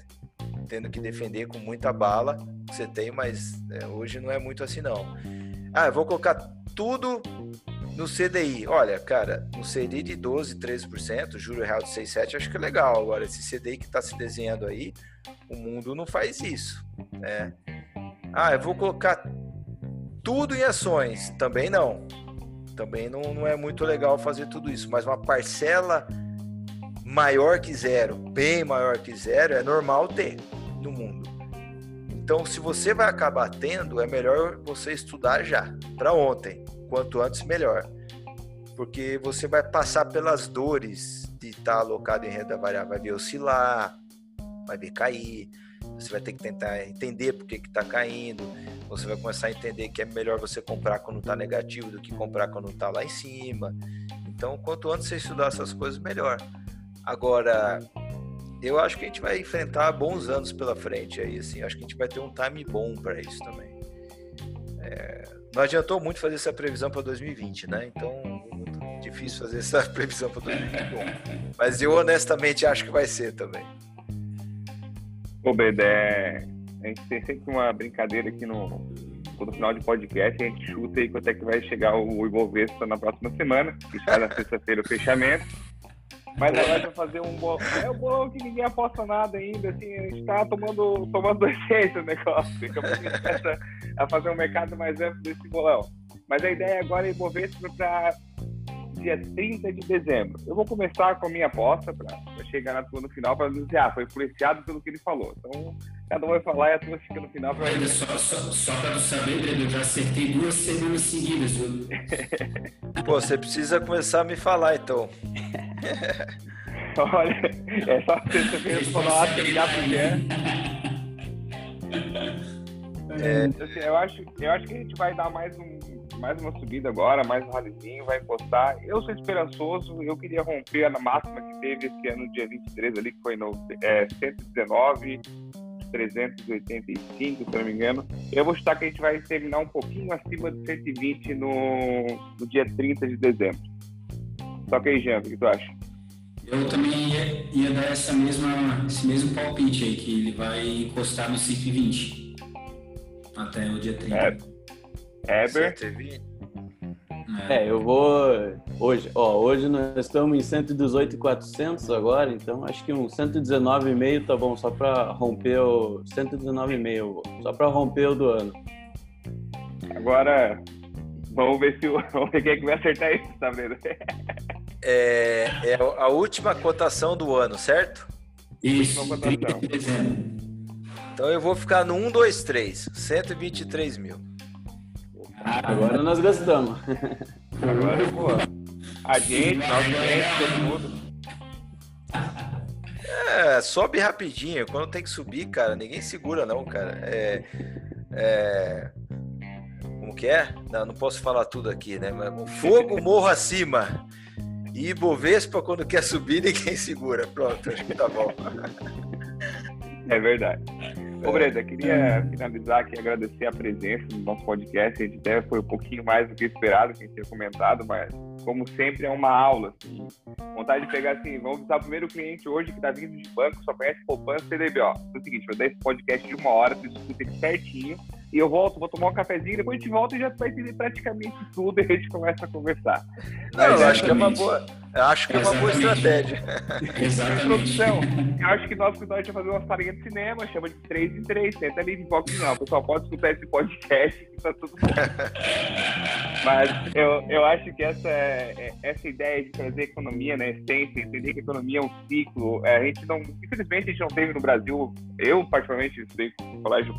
tendo que defender com muita bala você tem, mas é, hoje não é muito assim não. Ah, eu vou colocar tudo no CDI. Olha, cara, no CDI de 12, 13%, juro real de 6, 7, acho que é legal. Agora, esse CDI que está se desenhando aí, o mundo não faz isso. Né? Ah, eu vou colocar tudo em ações. Também não. Também não, não é muito legal fazer tudo isso. Mas uma parcela maior que zero, bem maior que zero, é normal ter no mundo. Então, se você vai acabar tendo, é melhor você estudar já, para ontem. Quanto antes, melhor. Porque você vai passar pelas dores de estar tá alocado em renda variável. Vai ver oscilar, vai ver cair. Você vai ter que tentar entender por que está caindo. Você vai começar a entender que é melhor você comprar quando está negativo do que comprar quando está lá em cima. Então, quanto antes você estudar essas coisas, melhor. Agora, eu acho que a gente vai enfrentar bons anos pela frente aí, assim. Acho que a gente vai ter um time bom para isso também. É, não adiantou muito fazer essa previsão para 2020, né? Então, muito difícil fazer essa previsão para 2021. Mas eu honestamente acho que vai ser também. Ô, Bedé, a gente tem sempre uma brincadeira aqui no, no final de podcast, a gente chuta aí quanto é que vai chegar o Ibovespa na próxima semana, que está na sexta-feira o fechamento. Mas agora vai fazer um bolão. É um bolão que ninguém aposta nada ainda, assim, a gente tá tomando, tomando essência o negócio. Daqui a pouco começa a fazer um mercado mais amplo desse bolão. Mas a ideia agora é Ibovespa para dia 30 de dezembro. Eu vou começar com a minha aposta para chegar na tua no final para dizer, ah, foi influenciado pelo que ele falou. Então, cada um vai falar e a tua fica no final. Pra... Só, só, só para tu saber, Breno, eu já acertei duas semanas seguidas. Viu? Pô, você precisa começar a me falar, então. Olha, é só você falar, ligar pro Jean. É, assim, eu, acho, eu acho que a gente vai dar mais, um, mais uma subida agora, mais um ralizinho, vai encostar. Eu sou esperançoso, eu queria romper a máxima que teve esse ano, dia 23, ali, que foi no é, 119, 385, se não me engano. Eu vou chutar que a gente vai terminar um pouquinho acima de 120 no, no dia 30 de dezembro. Só que aí, Jean, o que tu acha? Eu também ia, ia dar essa mesma, esse mesmo palpite aí, que ele vai encostar no 120 até o dia 30. É. Eber? É. é, eu vou hoje, ó, hoje nós estamos em 118,400 agora, então acho que um 119,5 tá bom, só para romper o 119,5, só para romper o do ano. Agora vamos ver se o vamos ver quem é que vai acertar isso, tá vendo? É, é a última cotação do ano, certo? Isso, Então eu vou ficar no 1, 2, 3, 123 mil. Agora nós gastamos. Agora, pô, a gente, nós clientes, todo mundo. É, sobe rapidinho. Quando tem que subir, cara, ninguém segura, não, cara. É. é como que é? Não, não posso falar tudo aqui, né? Mas fogo morro acima. E Bovespa, quando quer subir, ninguém segura. Pronto, acho que tá bom. É verdade. Ô, Breda, queria finalizar aqui agradecer a presença no nosso podcast. A gente até foi um pouquinho mais do que esperado, que a gente tinha comentado, mas como sempre é uma aula. Assim. Vontade de pegar assim, vamos visitar o primeiro cliente hoje que está vindo de banco, só conhece poupança CDB. Ó, é o seguinte, vou dar esse podcast de uma hora, tu escuta ele certinho e eu volto, vou tomar um cafezinho, depois a gente volta e já vai entender praticamente tudo e a gente começa a conversar. Não, eu acho que é uma boa, eu acho que é uma boa estratégia. Exatamente. eu acho que nós cuidamos de fazer uma salinha de cinema, chama de 3 em 3, tenta ali de pouquinho, não. O pessoal pode escutar esse podcast que tá tudo bom. Mas eu, eu acho que essa, é, essa ideia de trazer economia na essência, entender que a economia é um ciclo, é, a gente não, infelizmente a gente não teve no Brasil, eu particularmente estudei no colégio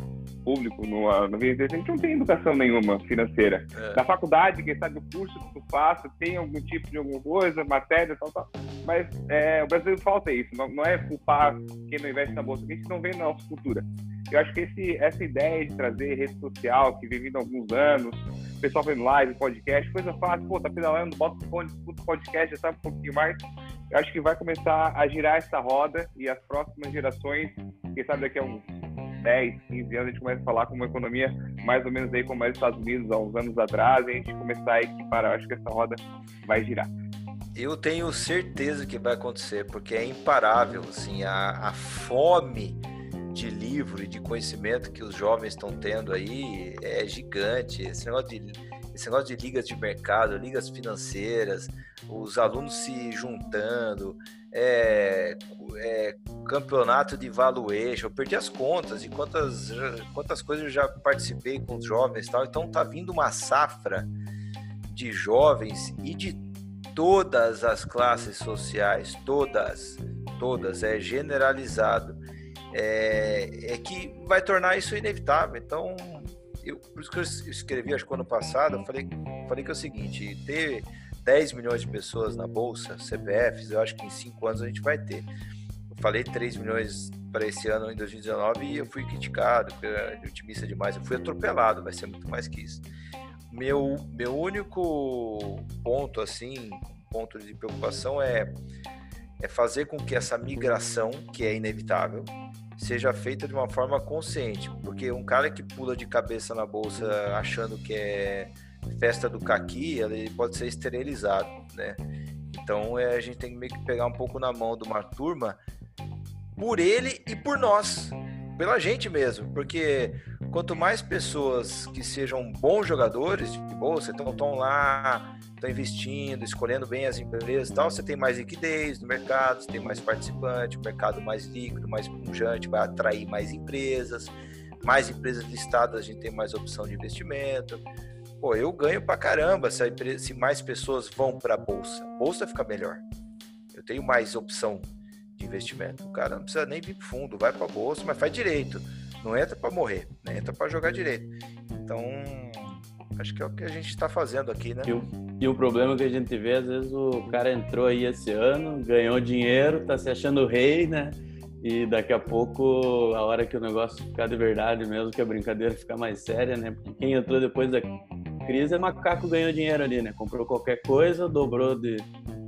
público, no, no a gente não tem educação nenhuma financeira. É. Na faculdade, quem sabe o curso que tu faça, tem algum tipo de alguma coisa, matéria, tal, tal. Mas é, o brasileiro falta isso. Não, não é culpar quem não investe na bolsa, que a gente não vê na nossa cultura. Eu acho que esse, essa ideia de trazer rede social, que vem vindo há alguns anos, pessoal fazendo live, podcast, coisa fácil, pô, tá pedalando, bota o fone, escuta o podcast, já sabe um pouquinho mais. Eu acho que vai começar a girar essa roda e as próximas gerações, quem sabe daqui a uns 10, 15 anos, a gente começa a falar com uma economia mais ou menos aí como é os Estados Unidos há uns anos atrás, e a gente começar a equiparar. Acho que essa roda vai girar. Eu tenho certeza que vai acontecer, porque é imparável, assim, a, a fome de livro e de conhecimento que os jovens estão tendo aí é gigante. Esse negócio de, esse negócio de ligas de mercado, ligas financeiras, os alunos se juntando, é, é, campeonato de valuation, eu perdi as contas de quantas, quantas coisas eu já participei com os jovens e tal. Então tá vindo uma safra de jovens e de todas as classes sociais, todas, todas, é generalizado é, é que vai tornar isso inevitável. Então, eu, por isso que eu escrevi, acho que ano passado, eu falei, falei que é o seguinte, ter 10 milhões de pessoas na Bolsa, CPFs, eu acho que em 5 anos a gente vai ter. Eu falei 3 milhões para esse ano, em 2019, e eu fui criticado, otimista demais, eu fui atropelado, vai ser muito mais que isso. Meu, meu único ponto, assim, ponto de preocupação é, é fazer com que essa migração, que é inevitável, seja feita de uma forma consciente, porque um cara que pula de cabeça na bolsa achando que é festa do caqui, ele pode ser esterilizado, né? Então é, a gente tem que meio que pegar um pouco na mão de uma turma por ele e por nós, pela gente mesmo, porque quanto mais pessoas que sejam bons jogadores de bolsa, estão lá estão investindo, escolhendo bem as empresas e tal, você tem mais liquidez no mercado, você tem mais participante, o mercado mais líquido, mais pungente, vai atrair mais empresas, mais empresas listadas, a gente tem mais opção de investimento. Pô, eu ganho pra caramba se, empresa, se mais pessoas vão para a bolsa. Bolsa fica melhor. Eu tenho mais opção de investimento. O cara não precisa nem vir fundo, vai para a bolsa, mas faz direito. Não entra para morrer, né? entra para jogar direito. Então, acho que é o que a gente está fazendo aqui, né? Eu e o problema que a gente vê, às vezes o cara entrou aí esse ano, ganhou dinheiro, tá se achando rei, né? E daqui a pouco, a hora que o negócio ficar de verdade mesmo, que a brincadeira ficar mais séria, né? Porque quem entrou depois da crise é macaco ganhou dinheiro ali, né? Comprou qualquer coisa, dobrou de,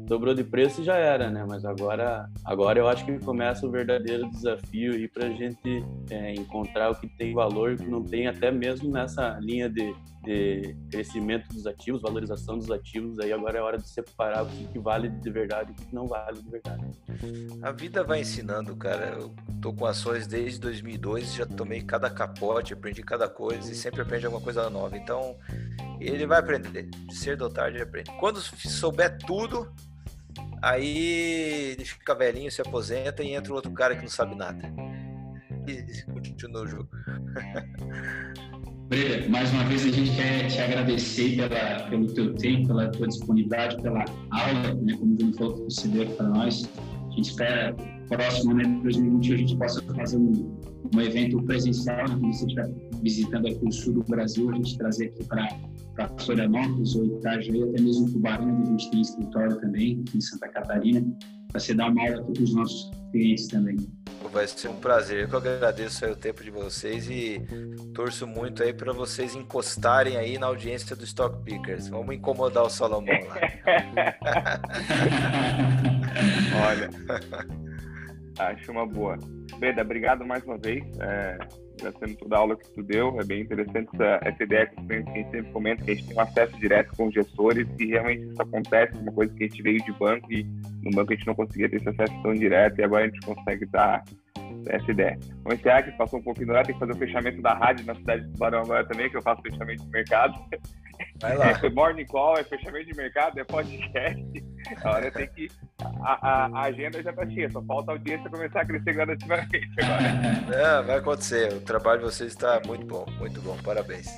dobrou de preço e já era, né? Mas agora, agora eu acho que começa o verdadeiro desafio aí para a gente é, encontrar o que tem valor e o que não tem, até mesmo nessa linha de, de, crescimento dos ativos, valorização dos ativos. Aí agora é hora de separar o que, vale de verdade e o que não vale de verdade. A vida vai ensinando, cara. Eu tô com ações desde 2002, já tomei cada capote, aprendi cada coisa e sempre aprende alguma coisa nova. Então, ele vai aprender. De cedo ou tarde ele aprende. Quando souber tudo, Aí ele fica velhinho, se aposenta e entra outro cara que não sabe nada. E continua o jogo. Breda, mais uma vez a gente quer te agradecer pela, pelo teu tempo, pela tua disponibilidade, pela aula, né, como o Júnior falou, que você deu para nós. A gente espera, próximo de 2020, a gente possa fazer um, um evento presencial, né, você estiver visitando aqui o sul do Brasil, a gente trazer aqui para Florianópolis ou Itajaí, até mesmo Tubarão, onde a gente tem escritório também, em Santa Catarina, para você dar aula para os nossos clientes também. Vai ser um prazer. Eu que agradeço o tempo de vocês e torço muito aí para vocês encostarem aí na audiência do Stock Pickers. Vamos incomodar o Salomão lá. Olha, acho uma boa. Beda, obrigado mais uma vez. É agradecendo toda a aula que tu deu. É bem interessante essa, essa ideia que a gente sempre comenta, que a gente tem um acesso direto com os gestores e realmente isso acontece, uma coisa que a gente veio de banco e no banco a gente não conseguia ter esse acesso tão direto e agora a gente consegue dar essa ideia. Vamos encerrar que passou um pouquinho do lado, tem que fazer o fechamento da rádio na cidade de Tubarão agora também, que eu faço fechamento de mercado. Vai lá. É morning call, é fechamento de mercado, é podcast. Agora tem que. A, a, a, agenda já está cheia, só falta a audiência começar a crescer gradativamente agora. É, vai acontecer. O trabalho de vocês está muito bom, muito bom. Parabéns.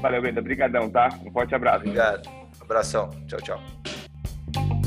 Valeu, Benda. Obrigadão, tá? Um forte abraço. Obrigado. Abração. Tchau, tchau.